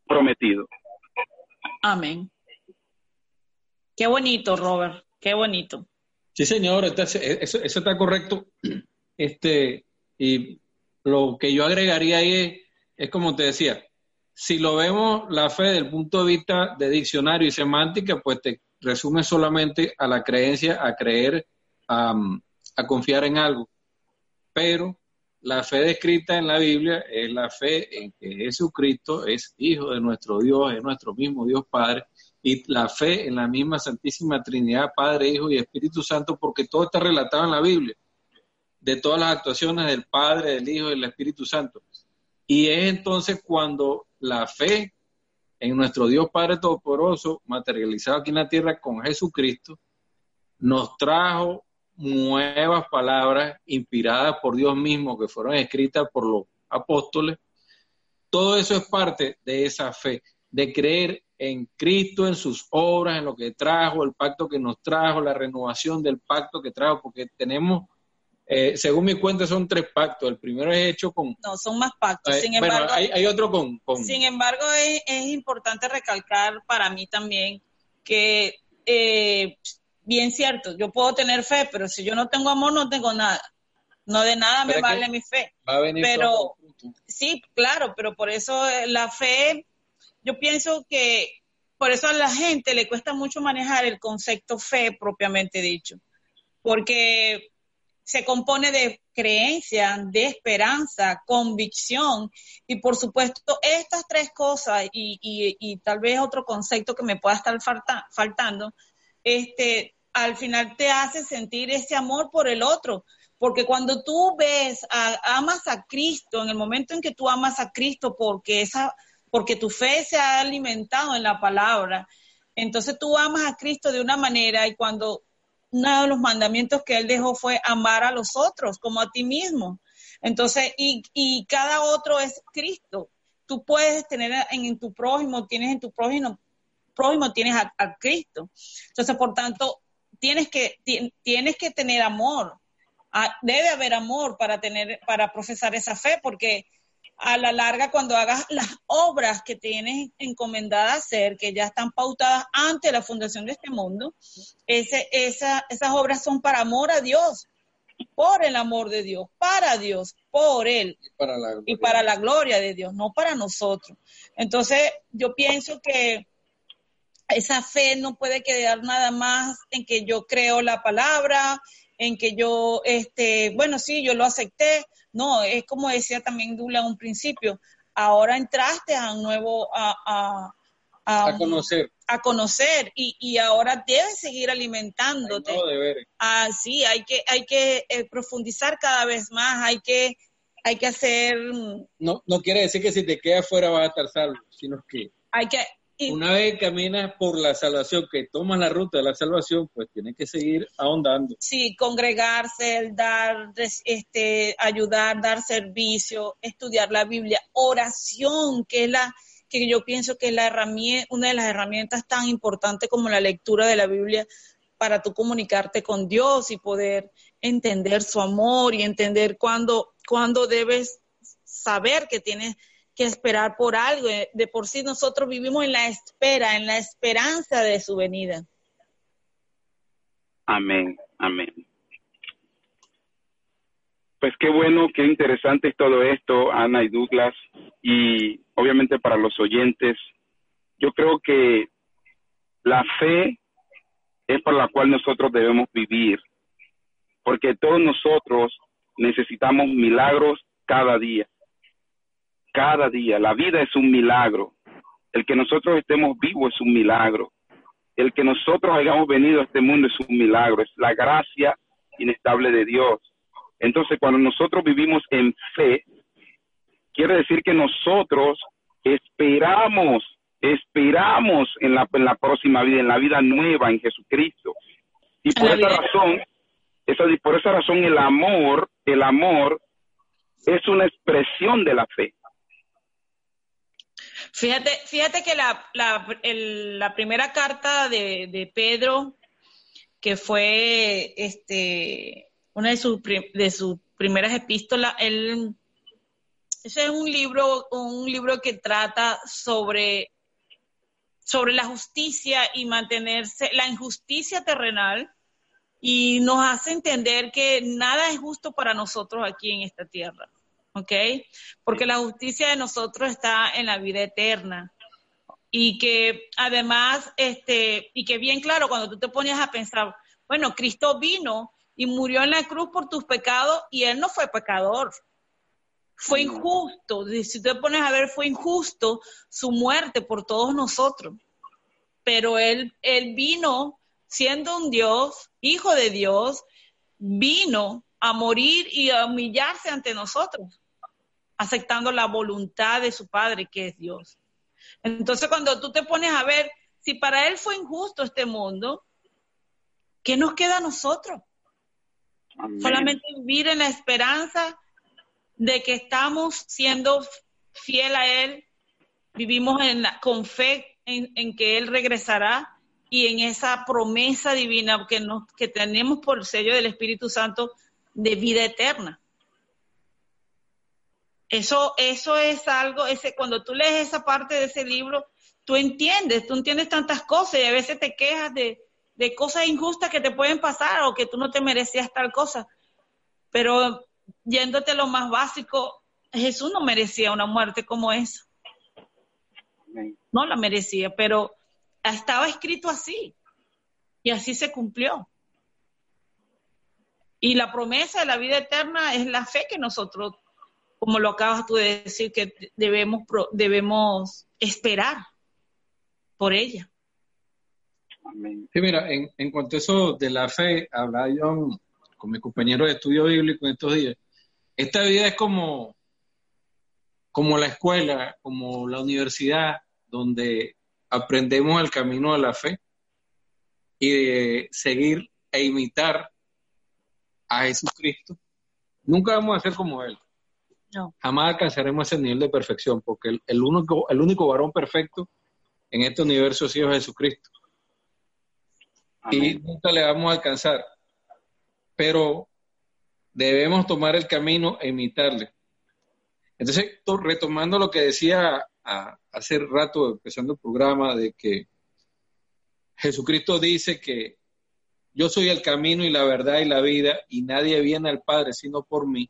prometido. Amén. Qué bonito, Robert, qué bonito. Sí, señor, eso, eso está correcto. Este, y lo que yo agregaría ahí es, como te decía, si lo vemos la fe desde el punto de vista de diccionario y semántica, pues te resume solamente a la creencia, a creer, a confiar en algo. Pero la fe descrita en la Biblia es la fe en que Jesucristo es hijo de nuestro Dios, es nuestro mismo Dios Padre, y la fe en la misma Santísima Trinidad, Padre, Hijo y Espíritu Santo, porque todo está relatado en la Biblia, de todas las actuaciones del Padre, del Hijo y del Espíritu Santo. Y es entonces cuando la fe en nuestro Dios Padre Todopoderoso, materializado aquí en la tierra con Jesucristo, nos trajo nuevas palabras inspiradas por Dios mismo que fueron escritas por los apóstoles. Todo eso es parte de esa fe, de creer en Cristo, en sus obras, en lo que trajo, el pacto que nos trajo, la renovación del pacto que trajo, porque tenemos, eh, según mi cuenta, son tres pactos. El primero es hecho con... No, son más pactos. Eh, sin bueno, embargo, hay, hay otro con... con- Sin embargo, es, es importante recalcar para mí también que, eh, bien cierto, yo puedo tener fe, pero si yo no tengo amor, no tengo nada. No de nada me vale mi fe. va a venir pero-. Sí, claro, pero por eso eh, la fe, yo pienso que por eso a la gente le cuesta mucho manejar el concepto fe propiamente dicho, porque se compone de creencia, de esperanza, convicción y por supuesto estas tres cosas y, y- y tal vez otro concepto que me pueda estar falta- faltando, este, al final te hace sentir ese amor por el otro, porque cuando tú ves, a- amas a Cristo, en el momento en que tú amas a Cristo, porque esa, porque tu fe se ha alimentado en la palabra, entonces tú amas a Cristo de una manera y cuando uno de los mandamientos que él dejó fue amar a los otros como a ti mismo. Entonces, y, cada otro es Cristo. Tú puedes tener en, en tu prójimo, tienes en tu prójimo prójimo, tienes a, a Cristo. Entonces, por tanto, tienes que, tienes que tener amor. Ah, debe haber amor para tener, para profesar esa fe, porque a la larga, cuando hagas las obras que tienes encomendadas hacer, que ya están pautadas ante la fundación de este mundo, ese, esa, esas obras son para amor a Dios, por el amor de Dios, para Dios, por Él Y para la y para la gloria de Dios, no para nosotros. Entonces, yo pienso que esa fe no puede quedar nada más en que yo creo la palabra, en que yo, este, bueno, sí, yo lo acepté. No, es como decía también Dula en un principio, ahora entraste a un nuevo, a, a, a- a conocer. a conocer y, y ahora debes seguir alimentándote. deberes. Ah, sí, hay que, hay que eh, profundizar cada vez más, hay que, hay que hacer, mm, No, no quiere decir que si te quedas fuera vas a estar salvo, sino que hay que, y- una vez que caminas por la salvación, que tomas la ruta de la salvación, pues tienes que seguir ahondando. sí, congregarse, dar, este, ayudar, dar servicio, estudiar la Biblia, oración, que es la, que yo pienso que es la herramienta, una de las herramientas tan importantes como la lectura de la Biblia para tú comunicarte con Dios y poder entender su amor y entender cuándo, cuándo debes saber que tienes que esperar por algo. De de por sí nosotros vivimos en la espera, en la esperanza de su venida. Amén, amén. Pues qué bueno, qué interesante es todo esto, Ana y Douglas, y obviamente para los oyentes, yo creo que la fe es por la cual nosotros debemos vivir, porque todos nosotros necesitamos milagros cada día, cada día. La vida es un milagro, el que nosotros estemos vivos es un milagro el que nosotros hayamos venido a este mundo es un milagro, es la gracia inestable de Dios. Entonces, cuando nosotros vivimos en fe, quiere decir que nosotros esperamos, esperamos en la, en la próxima vida, en la vida nueva en Jesucristo. Y por esa razón, esa, por esa razón el amor, el amor es una expresión de la fe. Fíjate, fíjate que la, la, la primera carta de, de Pedro, que fue este, una de sus, de sus primeras epístolas, él, ese es un libro, un libro que trata sobre, sobre la justicia y mantenerse, la injusticia terrenal, y nos hace entender que nada es justo para nosotros aquí en esta tierra. ¿Ok? Porque la justicia de nosotros está en la vida eterna. Y que además, este, y que bien claro, cuando tú te ponías a pensar, bueno, Cristo vino y murió en la cruz por tus pecados y él no fue pecador. Fue injusto. Si tú te pones a ver, fue injusto su muerte por todos nosotros. Pero él, él vino siendo un Dios, hijo de Dios, vino a morir y a humillarse ante nosotros, aceptando la voluntad de su Padre, que es Dios. Entonces, cuando tú te pones a ver, si para Él fue injusto este mundo, ¿qué nos queda a nosotros? Amén. Solamente vivir en la esperanza de que estamos siendo fiel a Él, vivimos en la- con fe en, en que Él regresará y en esa promesa divina que, nos, que tenemos por el sello del Espíritu Santo de vida eterna. Eso, eso es algo, ese, cuando tú lees esa parte de ese libro, tú entiendes, tú entiendes tantas cosas y a veces te quejas de, de cosas injustas que te pueden pasar o que tú no te merecías tal cosa. Pero yéndote a lo más básico, Jesús no merecía una muerte como esa. No la merecía, pero estaba escrito así. Y así se cumplió. Y la promesa de la vida eterna es la fe que nosotros, como lo acabas tú de decir, que debemos, debemos esperar por ella. Amén. Sí, mira, en, en cuanto a eso de la fe, hablaba yo con mi compañero de estudio bíblico en estos días. Esta vida es como, como la escuela, como la universidad, donde aprendemos el camino de la fe y de seguir e imitar a Jesucristo. Nunca vamos a ser como Él. No. Jamás alcanzaremos ese nivel de perfección, porque el, el único, el único varón perfecto en este universo ha sido Jesucristo. Y nunca le vamos a alcanzar. Pero debemos tomar el camino e imitarle. Entonces, retomando lo que decía hace rato, empezando el programa, de que Jesucristo dice que yo soy el camino y la verdad y la vida y nadie viene al Padre sino por mí.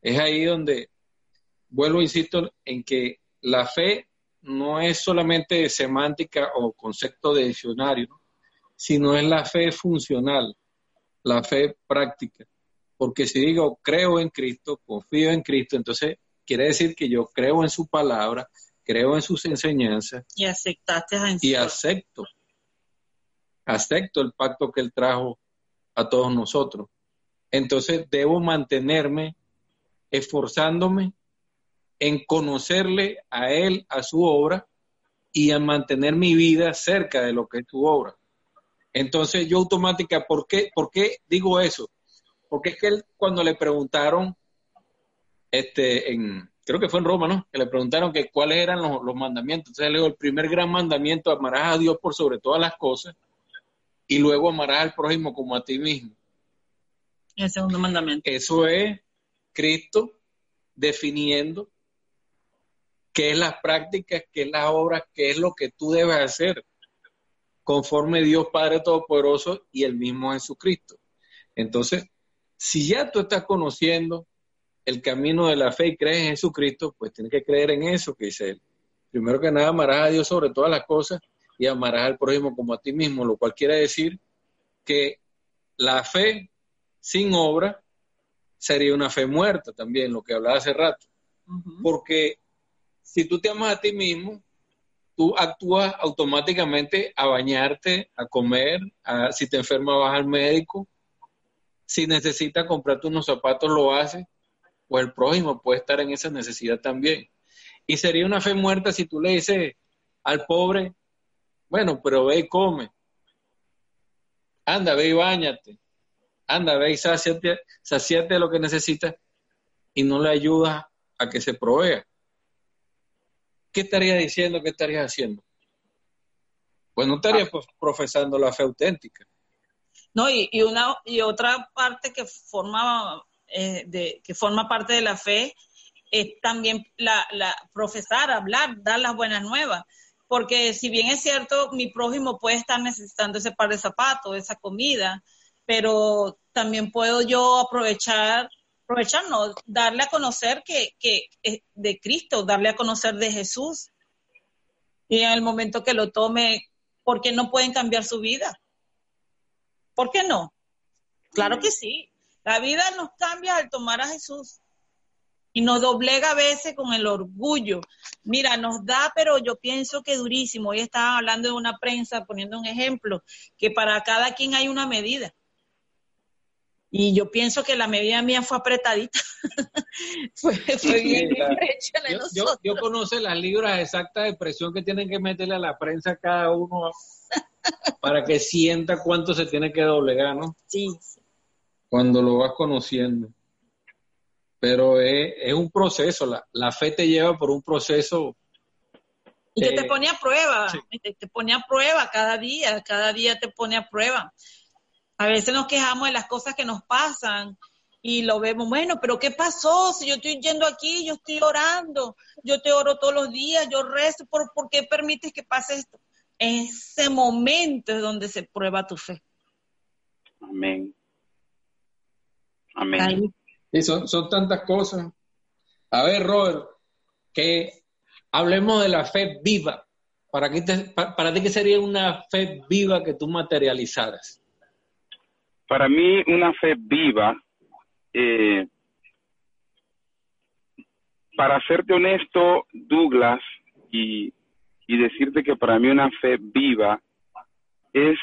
Es ahí donde vuelvo, insisto, en que la fe no es solamente semántica o concepto de diccionario, sino es la fe funcional, la fe práctica. Porque si digo creo en Cristo, confío en Cristo, entonces quiere decir que yo creo en su palabra, creo en sus enseñanzas. Y aceptaste a Y acepto. Acepto el pacto que él trajo a todos nosotros. Entonces debo mantenerme esforzándome en conocerle a Él, a su obra, y en mantener mi vida cerca de lo que es su obra. Entonces yo automática, ¿por qué, ¿por qué digo eso? Porque es que él, cuando le preguntaron, este, en, creo que fue en Roma, ¿no? Que le preguntaron que cuáles eran los, mandamientos. Entonces le dijo, el primer gran mandamiento, amarás a Dios por sobre todas las cosas, y luego amarás al prójimo como a ti mismo. El segundo mandamiento. Eso es Cristo definiendo qué es las prácticas, qué es las obras, qué es lo que tú debes hacer conforme Dios Padre Todopoderoso y el mismo Jesucristo. Entonces, si ya tú estás conociendo el camino de la fe y crees en Jesucristo, pues tienes que creer en eso que dice él. Primero que nada, amarás a Dios sobre todas las cosas y amarás al prójimo como a ti mismo, lo cual quiere decir que la fe sin obra sería una fe muerta también, lo que hablaba hace rato. Porque si tú te amas a ti mismo, tú actúas automáticamente a bañarte, a comer, si te enfermas vas al médico, si necesitas comprarte unos zapatos lo haces, o el prójimo puede estar en esa necesidad también. Y sería una fe muerta si tú le dices al pobre, bueno, pero ve y come, anda, ve y bañate, anda, ve y saciate, saciate lo que necesitas y no le ayudas a que se provea. ¿Qué estarías diciendo? ¿Qué estarías haciendo? Pues no estarías ah. profesando la fe auténtica. No, y, una y otra parte que forma eh, de, que forma parte de la fe es también la, la profesar, hablar, dar las buenas nuevas porque si bien es cierto, mi prójimo puede estar necesitando ese par de zapatos, esa comida, pero también puedo yo aprovechar, aprovecharnos, darle a conocer que, que es de Cristo, darle a conocer de Jesús. Y en el momento que lo tome, ¿por qué no pueden cambiar su vida? ¿Por qué no? Claro que sí. La vida nos cambia al tomar a Jesús y nos doblega a veces con el orgullo. Mira, nos da, pero yo pienso que durísimo. Hoy estaba hablando de una prensa, poniendo un ejemplo, que para cada quien hay una medida. Y yo pienso que la medida mía fue apretadita. fue, bien yo, yo, conozco las libras exactas de presión que tienen que meterle a la prensa cada uno para que sienta cuánto se tiene que doblegar, ¿no? Sí. Cuando lo vas conociendo pero es, un proceso, la, fe te lleva por un proceso. Y que te pone a prueba, te, pone a prueba cada día, cada día te pone a prueba. A veces nos quejamos de las cosas que nos pasan y lo vemos, bueno, pero ¿qué pasó? Si yo estoy yendo aquí, yo estoy orando, yo te oro todos los días, yo rezo, ¿por, ¿por qué permites que pase esto? Ese momento es donde se prueba tu fe. Amén. Amén. Y son, tantas cosas. A ver, Robert, que hablemos de la fe viva. ¿Para, para, ti qué sería una fe viva que tú materializaras? Para mí una fe viva, eh, para serte honesto, Douglas, y, y decirte que para mí una fe viva es,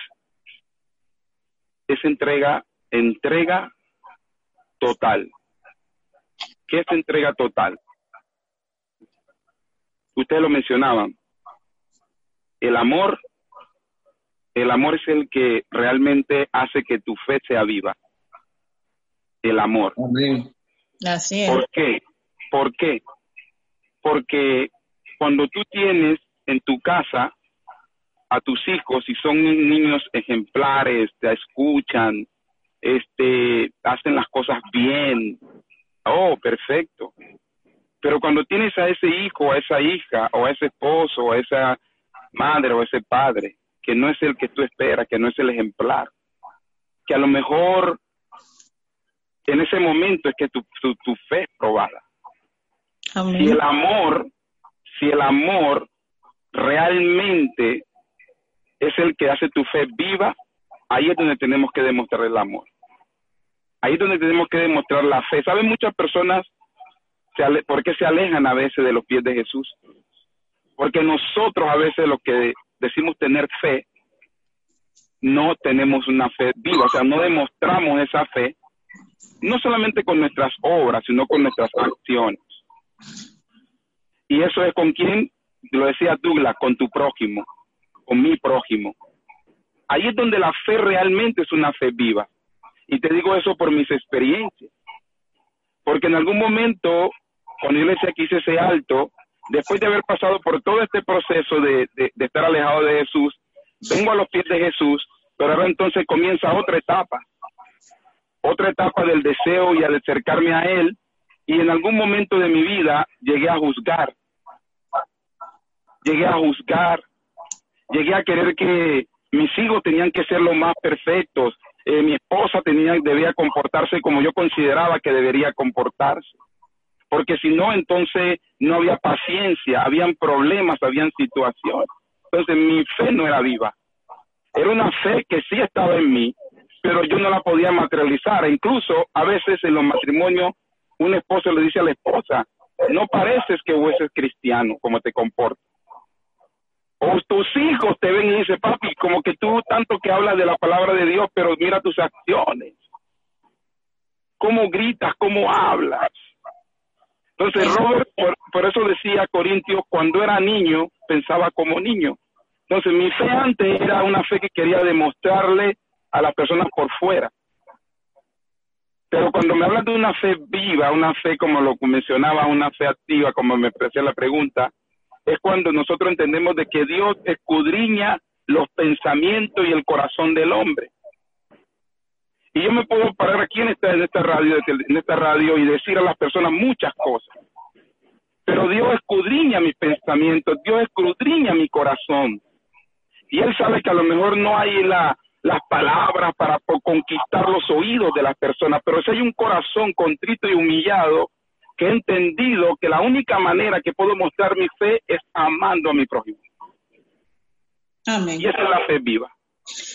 es entrega, entrega total. ¿Qué es entrega total? Ustedes lo mencionaban. El amor, el amor es el que realmente hace que tu fe sea viva. El amor. Así es. ¿Por qué? ¿Por qué? Porque cuando tú tienes en tu casa a tus hijos si son niños ejemplares, te escuchan, este, hacen las cosas bien. Oh, perfecto. Pero cuando tienes a ese hijo, a esa hija, o a ese esposo, o a esa madre, o a ese padre, que no es el que tú esperas, que no es el ejemplar, que a lo mejor en ese momento es que tu, tu, fe es probada. Si el amor, si el amor realmente es el que hace tu fe viva, ahí es donde tenemos que demostrar el amor. Ahí es donde tenemos que demostrar la fe. ¿Saben muchas personas por qué se alejan a veces de los pies de Jesús? Porque nosotros a veces los que decimos tener fe, no tenemos una fe viva, o sea, no demostramos esa fe no solamente con nuestras obras, sino con nuestras acciones. Y eso es con quién, lo decía Douglas, con tu prójimo, con mi prójimo. Ahí es donde la fe realmente es una fe viva. Y te digo eso por mis experiencias. Porque en algún momento, cuando yo le decía que ese alto, después de haber pasado por todo este proceso de, de estar alejado de Jesús, vengo a los pies de Jesús, pero ahora entonces comienza otra etapa. Otra etapa del deseo y al acercarme a Él, y en algún momento de mi vida llegué a juzgar, llegué a juzgar, llegué a querer que mis hijos tenían que ser los más perfectos, eh, mi esposa tenía, debía comportarse como yo consideraba que debería comportarse, porque si no, entonces no había paciencia, habían problemas, habían situaciones. Entonces mi fe no era viva. Era una fe que sí estaba en mí, pero yo no la podía materializar. E incluso a veces en los matrimonios un esposo le dice a la esposa, no pareces que vos eres cristiano como te comportas. O tus hijos te ven y dicen, papi, como que tú tanto que hablas de la palabra de Dios, pero mira tus acciones. ¿Cómo gritas? ¿Cómo hablas? Entonces, Robert, por, por eso decía Corintios, cuando era niño, pensaba como niño. Entonces, mi fe antes era una fe que quería demostrarle a las personas por fuera. Pero cuando me hablan de una fe viva, una fe como lo mencionaba, una fe activa, como me expresé la pregunta, es cuando nosotros entendemos de que Dios escudriña los pensamientos y el corazón del hombre. Y yo me puedo parar aquí en esta, en esta radio, en esta radio y decir a las personas muchas cosas. Pero Dios escudriña mis pensamientos, Dios escudriña mi corazón. Y Él sabe que a lo mejor no hay la, las palabras para conquistar los oídos de las personas, pero si hay un corazón contrito y humillado que he entendido que la única manera que puedo mostrar mi fe es amando a mi prójimo. Amén. Y esa es la fe viva.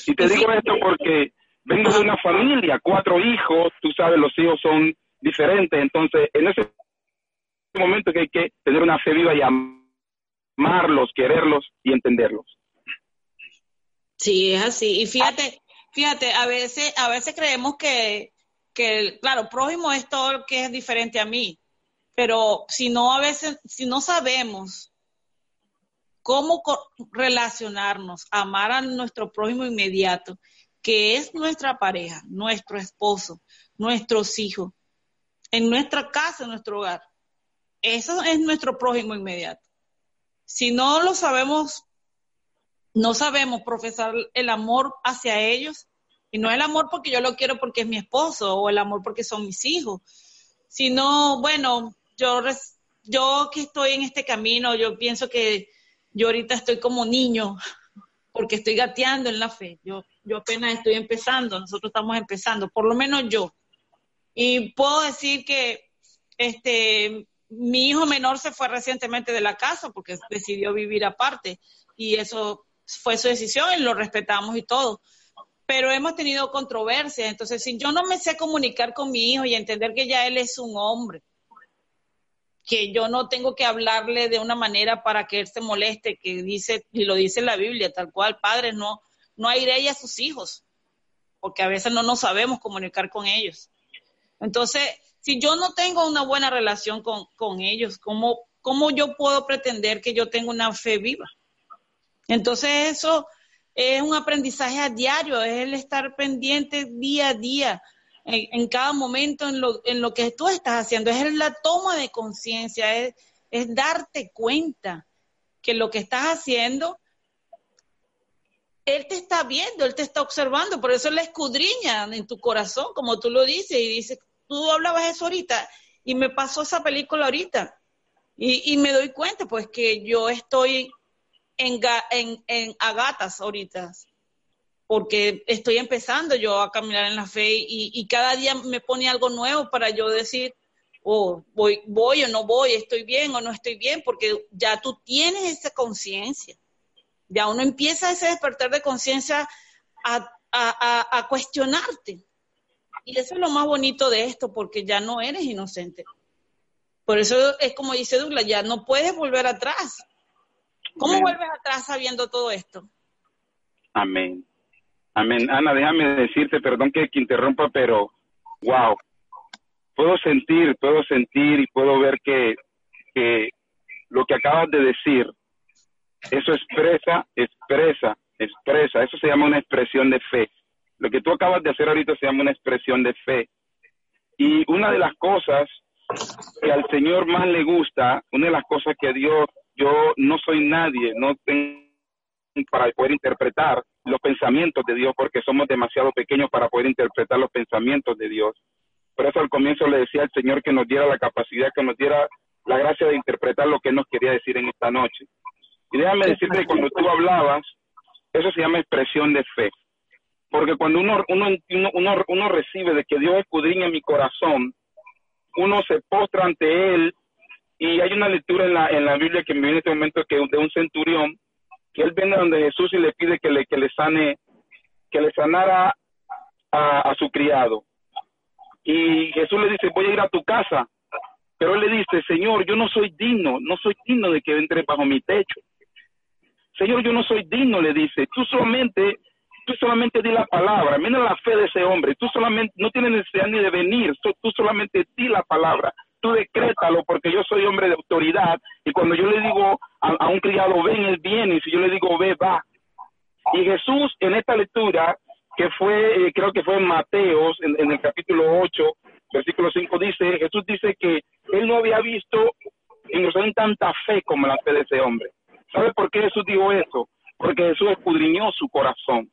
Y te digo esto porque vengo de una familia, cuatro hijos, tú sabes, los hijos son diferentes, entonces en ese momento que hay que tener una fe viva y amarlos, quererlos y entenderlos. Sí, es así. Y fíjate, fíjate, a veces, a veces creemos que, que, claro, prójimo es todo lo que es diferente a mí. Pero si no, a veces, si no sabemos cómo relacionarnos, amar a nuestro prójimo inmediato, que es nuestra pareja, nuestro esposo, nuestros hijos, en nuestra casa, en nuestro hogar. Eso es nuestro prójimo inmediato. Si no lo sabemos no sabemos profesar el amor hacia ellos. Y no el amor porque yo lo quiero porque es mi esposo o el amor porque son mis hijos, sino, bueno, yo, yo que estoy en este camino, yo pienso que yo ahorita estoy como niño porque estoy gateando en la fe. Yo, yo apenas estoy empezando, nosotros estamos empezando, por lo menos yo. Y puedo decir que este mi hijo menor se fue recientemente de la casa porque decidió vivir aparte y eso fue su decisión lo respetamos y todo. Pero hemos tenido controversias. Entonces, si yo no me sé comunicar con mi hijo y entender que ya él es un hombre, que yo no tengo que hablarle de una manera para que él se moleste, que dice, y lo dice la Biblia, tal cual, padres, no, no aire a sus hijos, porque a veces no nos sabemos comunicar con ellos. Entonces, si yo no tengo una buena relación con, con ellos, ¿cómo, ¿cómo yo puedo pretender que yo tenga una fe viva? Entonces eso es un aprendizaje a diario, es el estar pendiente día a día, en, cada momento en lo, en lo que tú estás haciendo, es la toma de conciencia, es, darte cuenta que lo que estás haciendo, Él te está viendo, Él te está observando, por eso Él escudriña en tu corazón, como tú lo dices, y dices, tú hablabas eso ahorita, y me pasó esa película ahorita, y, me doy cuenta, pues, que yo estoy en, en, en agatas ahorita, porque estoy empezando yo a caminar en la fe y, y, cada día me pone algo nuevo para yo decir, oh, voy, voy o no voy, estoy bien o no estoy bien, porque ya tú tienes esa conciencia. Ya uno empieza ese despertar de conciencia a, a, a, cuestionarte. Y eso es lo más bonito de esto, porque ya no eres inocente. Por eso es como dice Douglas, ya no puedes volver atrás. ¿Cómo vuelves atrás sabiendo todo esto? Amén. Amén. Ana, déjame decirte, perdón que, interrumpa, pero wow, puedo sentir, puedo sentir y puedo ver que, que lo que acabas de decir, eso expresa, expresa, expresa, eso se llama una expresión de fe. Lo que tú acabas de hacer ahorita se llama una expresión de fe. Y una de las cosas que al Señor más le gusta, una de las cosas que Dios, yo no soy nadie, no tengo para poder interpretar los pensamientos de Dios, porque somos demasiado pequeños para poder interpretar los pensamientos de Dios. Por eso al comienzo le decía al Señor que nos diera la capacidad, que nos diera la gracia de interpretar lo que Él nos quería decir en esta noche. Y déjame decirte que cuando tú hablabas, eso se llama expresión de fe. Porque cuando uno, uno, uno, uno recibe de que Dios escudriña mi corazón, uno se postra ante Él y hay una lectura en la, en la Biblia que me viene en este momento que de un centurión que él viene donde Jesús y le pide que le, que le sane, que le sanara a, su criado. Y Jesús le dice, voy a ir a tu casa. Pero él le dice, Señor, yo no soy digno, no soy digno de que entre bajo mi techo. Señor, yo no soy digno, le dice, tú solamente, tú solamente di la palabra, mira la fe de ese hombre, tú solamente, no tienes necesidad ni de venir, tú solamente di la palabra, tú decrétalo porque yo soy hombre de autoridad y cuando yo le digo a, un criado, ven, él viene, y si yo le digo, ve, va. Y Jesús en esta lectura que fue, eh, creo que fue en Mateos, en, el capítulo 8, versículo 5, dice, Jesús dice que él no había visto en Jerusalén tanta fe como la fe de ese hombre. ¿Sabe por qué Jesús dijo eso? Porque Jesús escudriñó su corazón.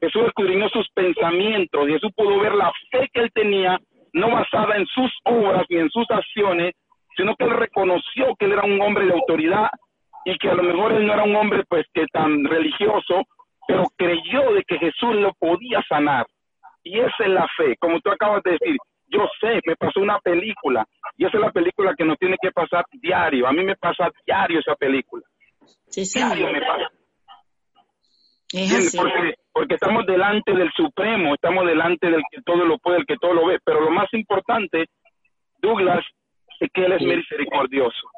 Jesús escudriñó sus pensamientos y Jesús pudo ver la fe que él tenía, no basada en sus obras ni en sus acciones, sino que él reconoció que él era un hombre de autoridad y que a lo mejor él no era un hombre pues que tan religioso, pero creyó de que Jesús lo podía sanar. Y esa es la fe, como tú acabas de decir. Yo sé, me pasó una película y esa es la película que nos tiene que pasar diario. A mí me pasa diario esa película. Sí, sí. Diario me pasa. Porque, porque estamos delante del Supremo, estamos delante del que todo lo puede, el que todo lo ve. Pero lo más importante, Douglas, es que Él es misericordioso.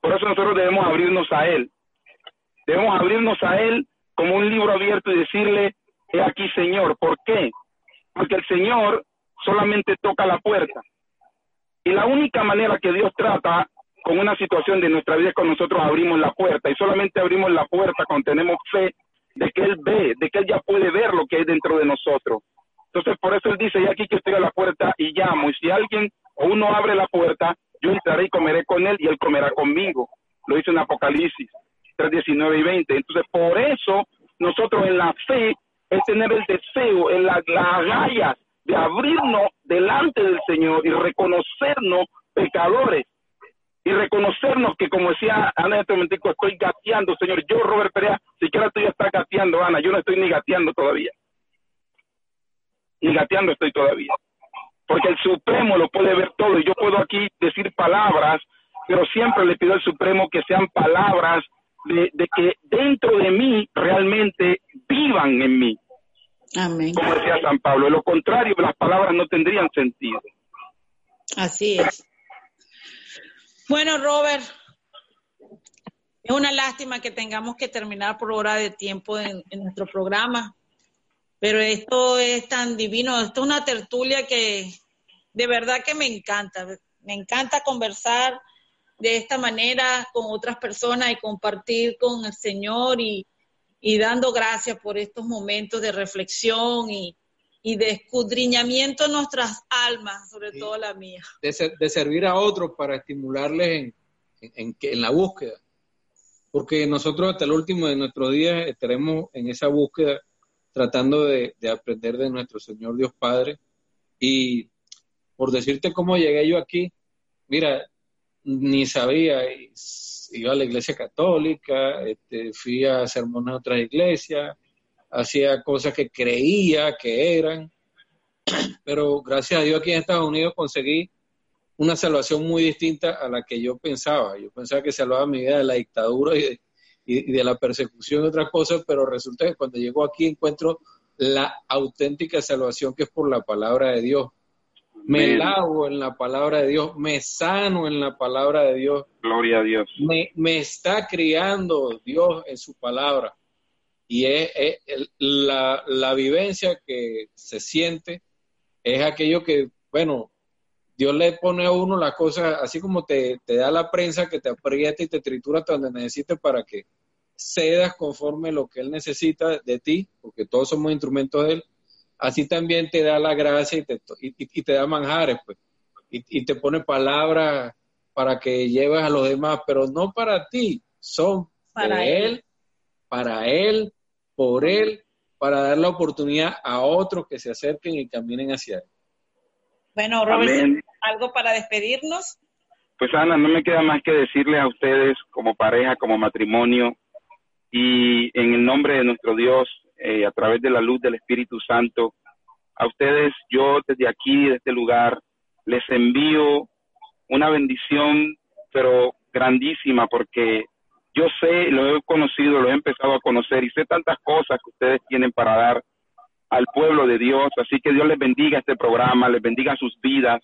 Por eso nosotros debemos abrirnos a Él. Debemos abrirnos a Él como un libro abierto y decirle, he aquí Señor, ¿por qué? Porque el Señor solamente toca la puerta. Y la única manera que Dios trata con una situación de nuestra vida es cuando nosotros abrimos la puerta. Y solamente abrimos la puerta cuando tenemos fe de que Él ve, de que Él ya puede ver lo que hay dentro de nosotros. Entonces, por eso Él dice, ya aquí que estoy a la puerta y llamo. Y si alguien o uno abre la puerta, yo entraré y comeré con Él y Él comerá conmigo. Lo dice en Apocalipsis. 19 y 20. Entonces, por eso nosotros en la fe es tener el deseo, en las agallas de abrirnos delante del Señor y reconocernos pecadores y reconocernos que como decía Ana de este estoy gateando, Señor, yo Robert Perea, siquiera tú ya estás gateando, Ana, yo no estoy ni gateando todavía. Ni gateando estoy todavía. Porque el Supremo lo puede ver todo y yo puedo aquí decir palabras, pero siempre le pido al Supremo que sean palabras de, que dentro de mí realmente vivan en mí. Amén. Como decía San Pablo. De lo contrario, las palabras no tendrían sentido. Así es. Bueno, Robert, es una lástima que tengamos que terminar por hora de tiempo en, nuestro programa, pero esto es tan divino, esto es una tertulia que de verdad que me encanta, me encanta conversar de esta manera con otras personas y compartir con el Señor y, dando gracias por estos momentos de reflexión y, de escudriñamiento en nuestras almas, sobre todo la mía. De, servir a otros para estimularles en, en, la búsqueda. porque nosotros hasta el último de nuestros días estaremos en esa búsqueda tratando de, aprender de nuestro Señor Dios Padre. Y por decirte cómo llegué yo aquí, mira, ni sabía, iba a la iglesia católica, este, fui a sermones a otras iglesias, hacía cosas que creía que eran, pero gracias a Dios aquí en Estados Unidos conseguí una salvación muy distinta a la que yo pensaba. Yo pensaba que salvaba mi vida de la dictadura y de, y, de la persecución y otras cosas, pero resulta que cuando llego aquí encuentro la auténtica salvación que es por la palabra de Dios. Me lavo en la palabra de Dios, me sano en la palabra de Dios. Gloria a Dios. Me, me está criando Dios en su palabra. Y es, la, la vivencia que se siente es aquello que, bueno, Dios le pone a uno las cosas, así como te, da la prensa que te aprieta y te tritura hasta donde necesites para que cedas conforme lo que Él necesita de ti, porque todos somos instrumentos de Él, así también te da la gracia y te, y, te da manjares, pues, y, te pone palabras para que lleves a los demás, pero no para ti, son para él, para Él, por Él, para dar la oportunidad a otros que se acerquen y caminen hacia Él. Bueno, Robert, ¿algo para despedirnos? Pues Ana, no me queda más que decirle a ustedes como pareja, como matrimonio, y en el nombre de nuestro Dios, eh, a través de la luz del Espíritu Santo, a ustedes yo desde aquí, de este lugar, les envío una bendición, pero grandísima, porque yo sé, lo he conocido, lo he empezado a conocer y sé tantas cosas que ustedes tienen para dar al pueblo de Dios. Así que Dios les bendiga este programa, les bendiga sus vidas,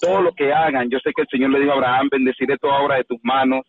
todo lo que hagan. Yo sé que el Señor le dijo a Abraham, bendeciré toda obra de tus manos.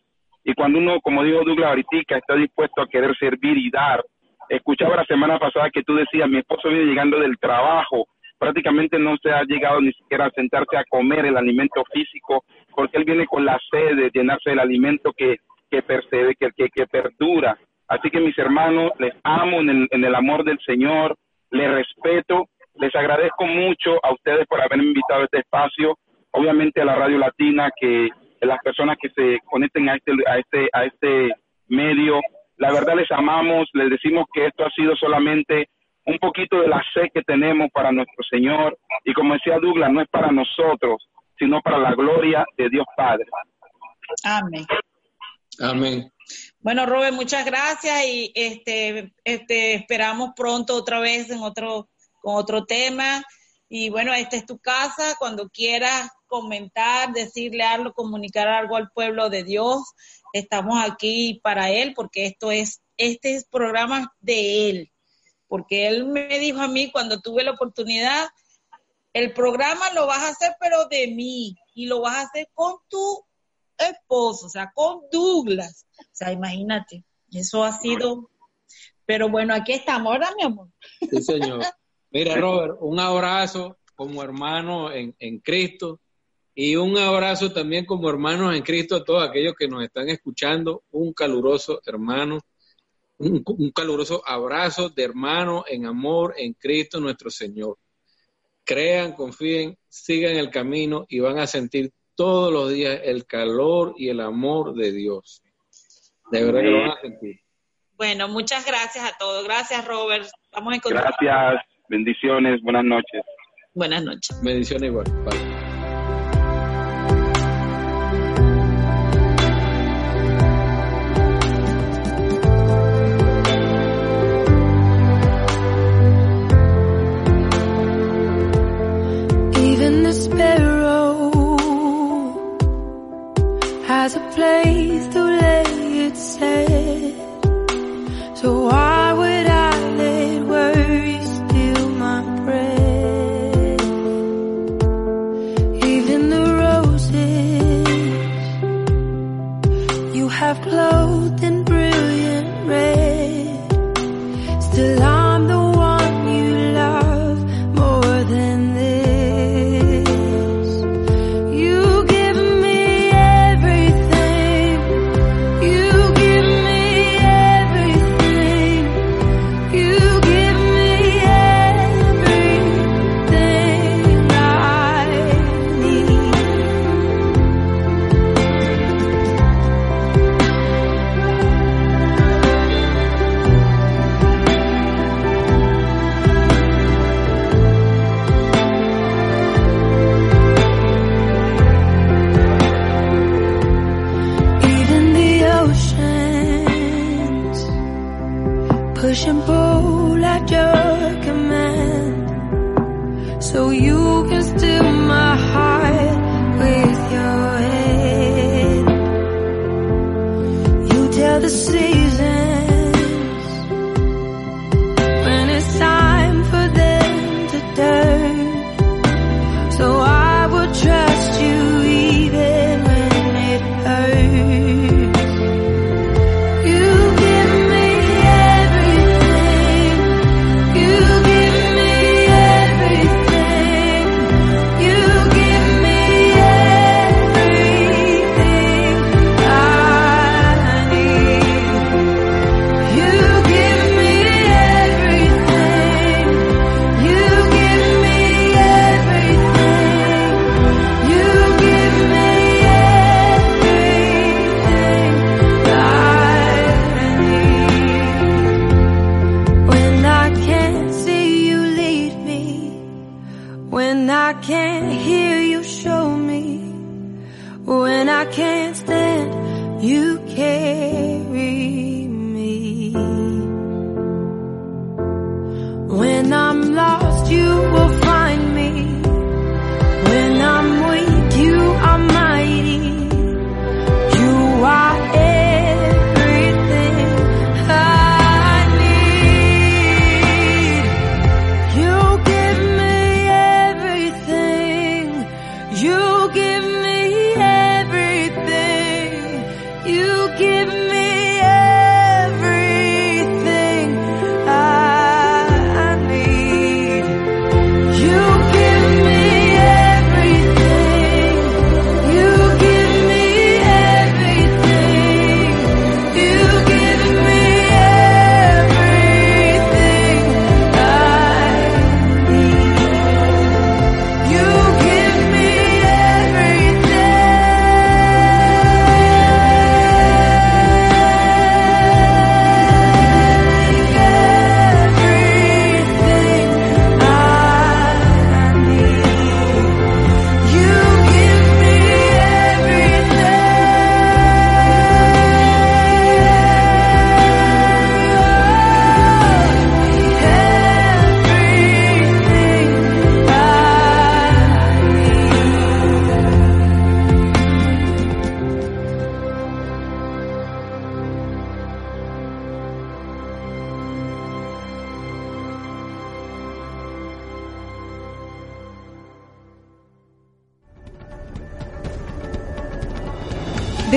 Y cuando uno, como dijo Douglas ahorita, está dispuesto a querer servir y dar, escuchaba la semana pasada que tú decías, mi esposo viene llegando del trabajo, prácticamente no se ha llegado ni siquiera a sentarse a comer el alimento físico, porque él viene con la sed de llenarse del alimento que, que, que, que, que perdura. Así que mis hermanos, les amo en el, en el amor del Señor, les respeto, les agradezco mucho a ustedes por haberme invitado a este espacio, obviamente a la Radio Latina, que las personas que se conecten a este, a este, a este medio, la verdad les amamos, les decimos que esto ha sido solamente un poquito de la sed que tenemos para nuestro Señor y como decía Douglas, no es para nosotros, sino para la gloria de Dios Padre. Amén. Amén. Bueno, Robert, muchas gracias y este, este, esperamos pronto otra vez en otro, con otro tema. Y bueno, esta es tu casa. Cuando quieras comentar, decirle algo, comunicar algo al pueblo de Dios, estamos aquí para él, porque esto es, este es programa de él. Porque él me dijo a mí cuando tuve la oportunidad, el programa lo vas a hacer, pero de mí, y lo vas a hacer con tu esposo, o sea, con Douglas. O sea, imagínate, eso ha sido... Pero bueno, aquí estamos, ¿verdad, mi amor? Sí, señor. Mira, Robert, un abrazo como hermano en, en Cristo y un abrazo también como hermanos en Cristo a todos aquellos que nos están escuchando. Un caluroso hermano, un, un caluroso abrazo de hermano en amor en Cristo nuestro Señor. Crean, confíen, sigan el camino y van a sentir todos los días el calor y el amor de Dios. De verdad que lo van a sentir. Bueno, muchas gracias a todos. Gracias, Robert. Vamos a encontrar. Gracias. Bendiciones. Buenas noches. Buenas noches. Bendiciones igual. Bye. to walk.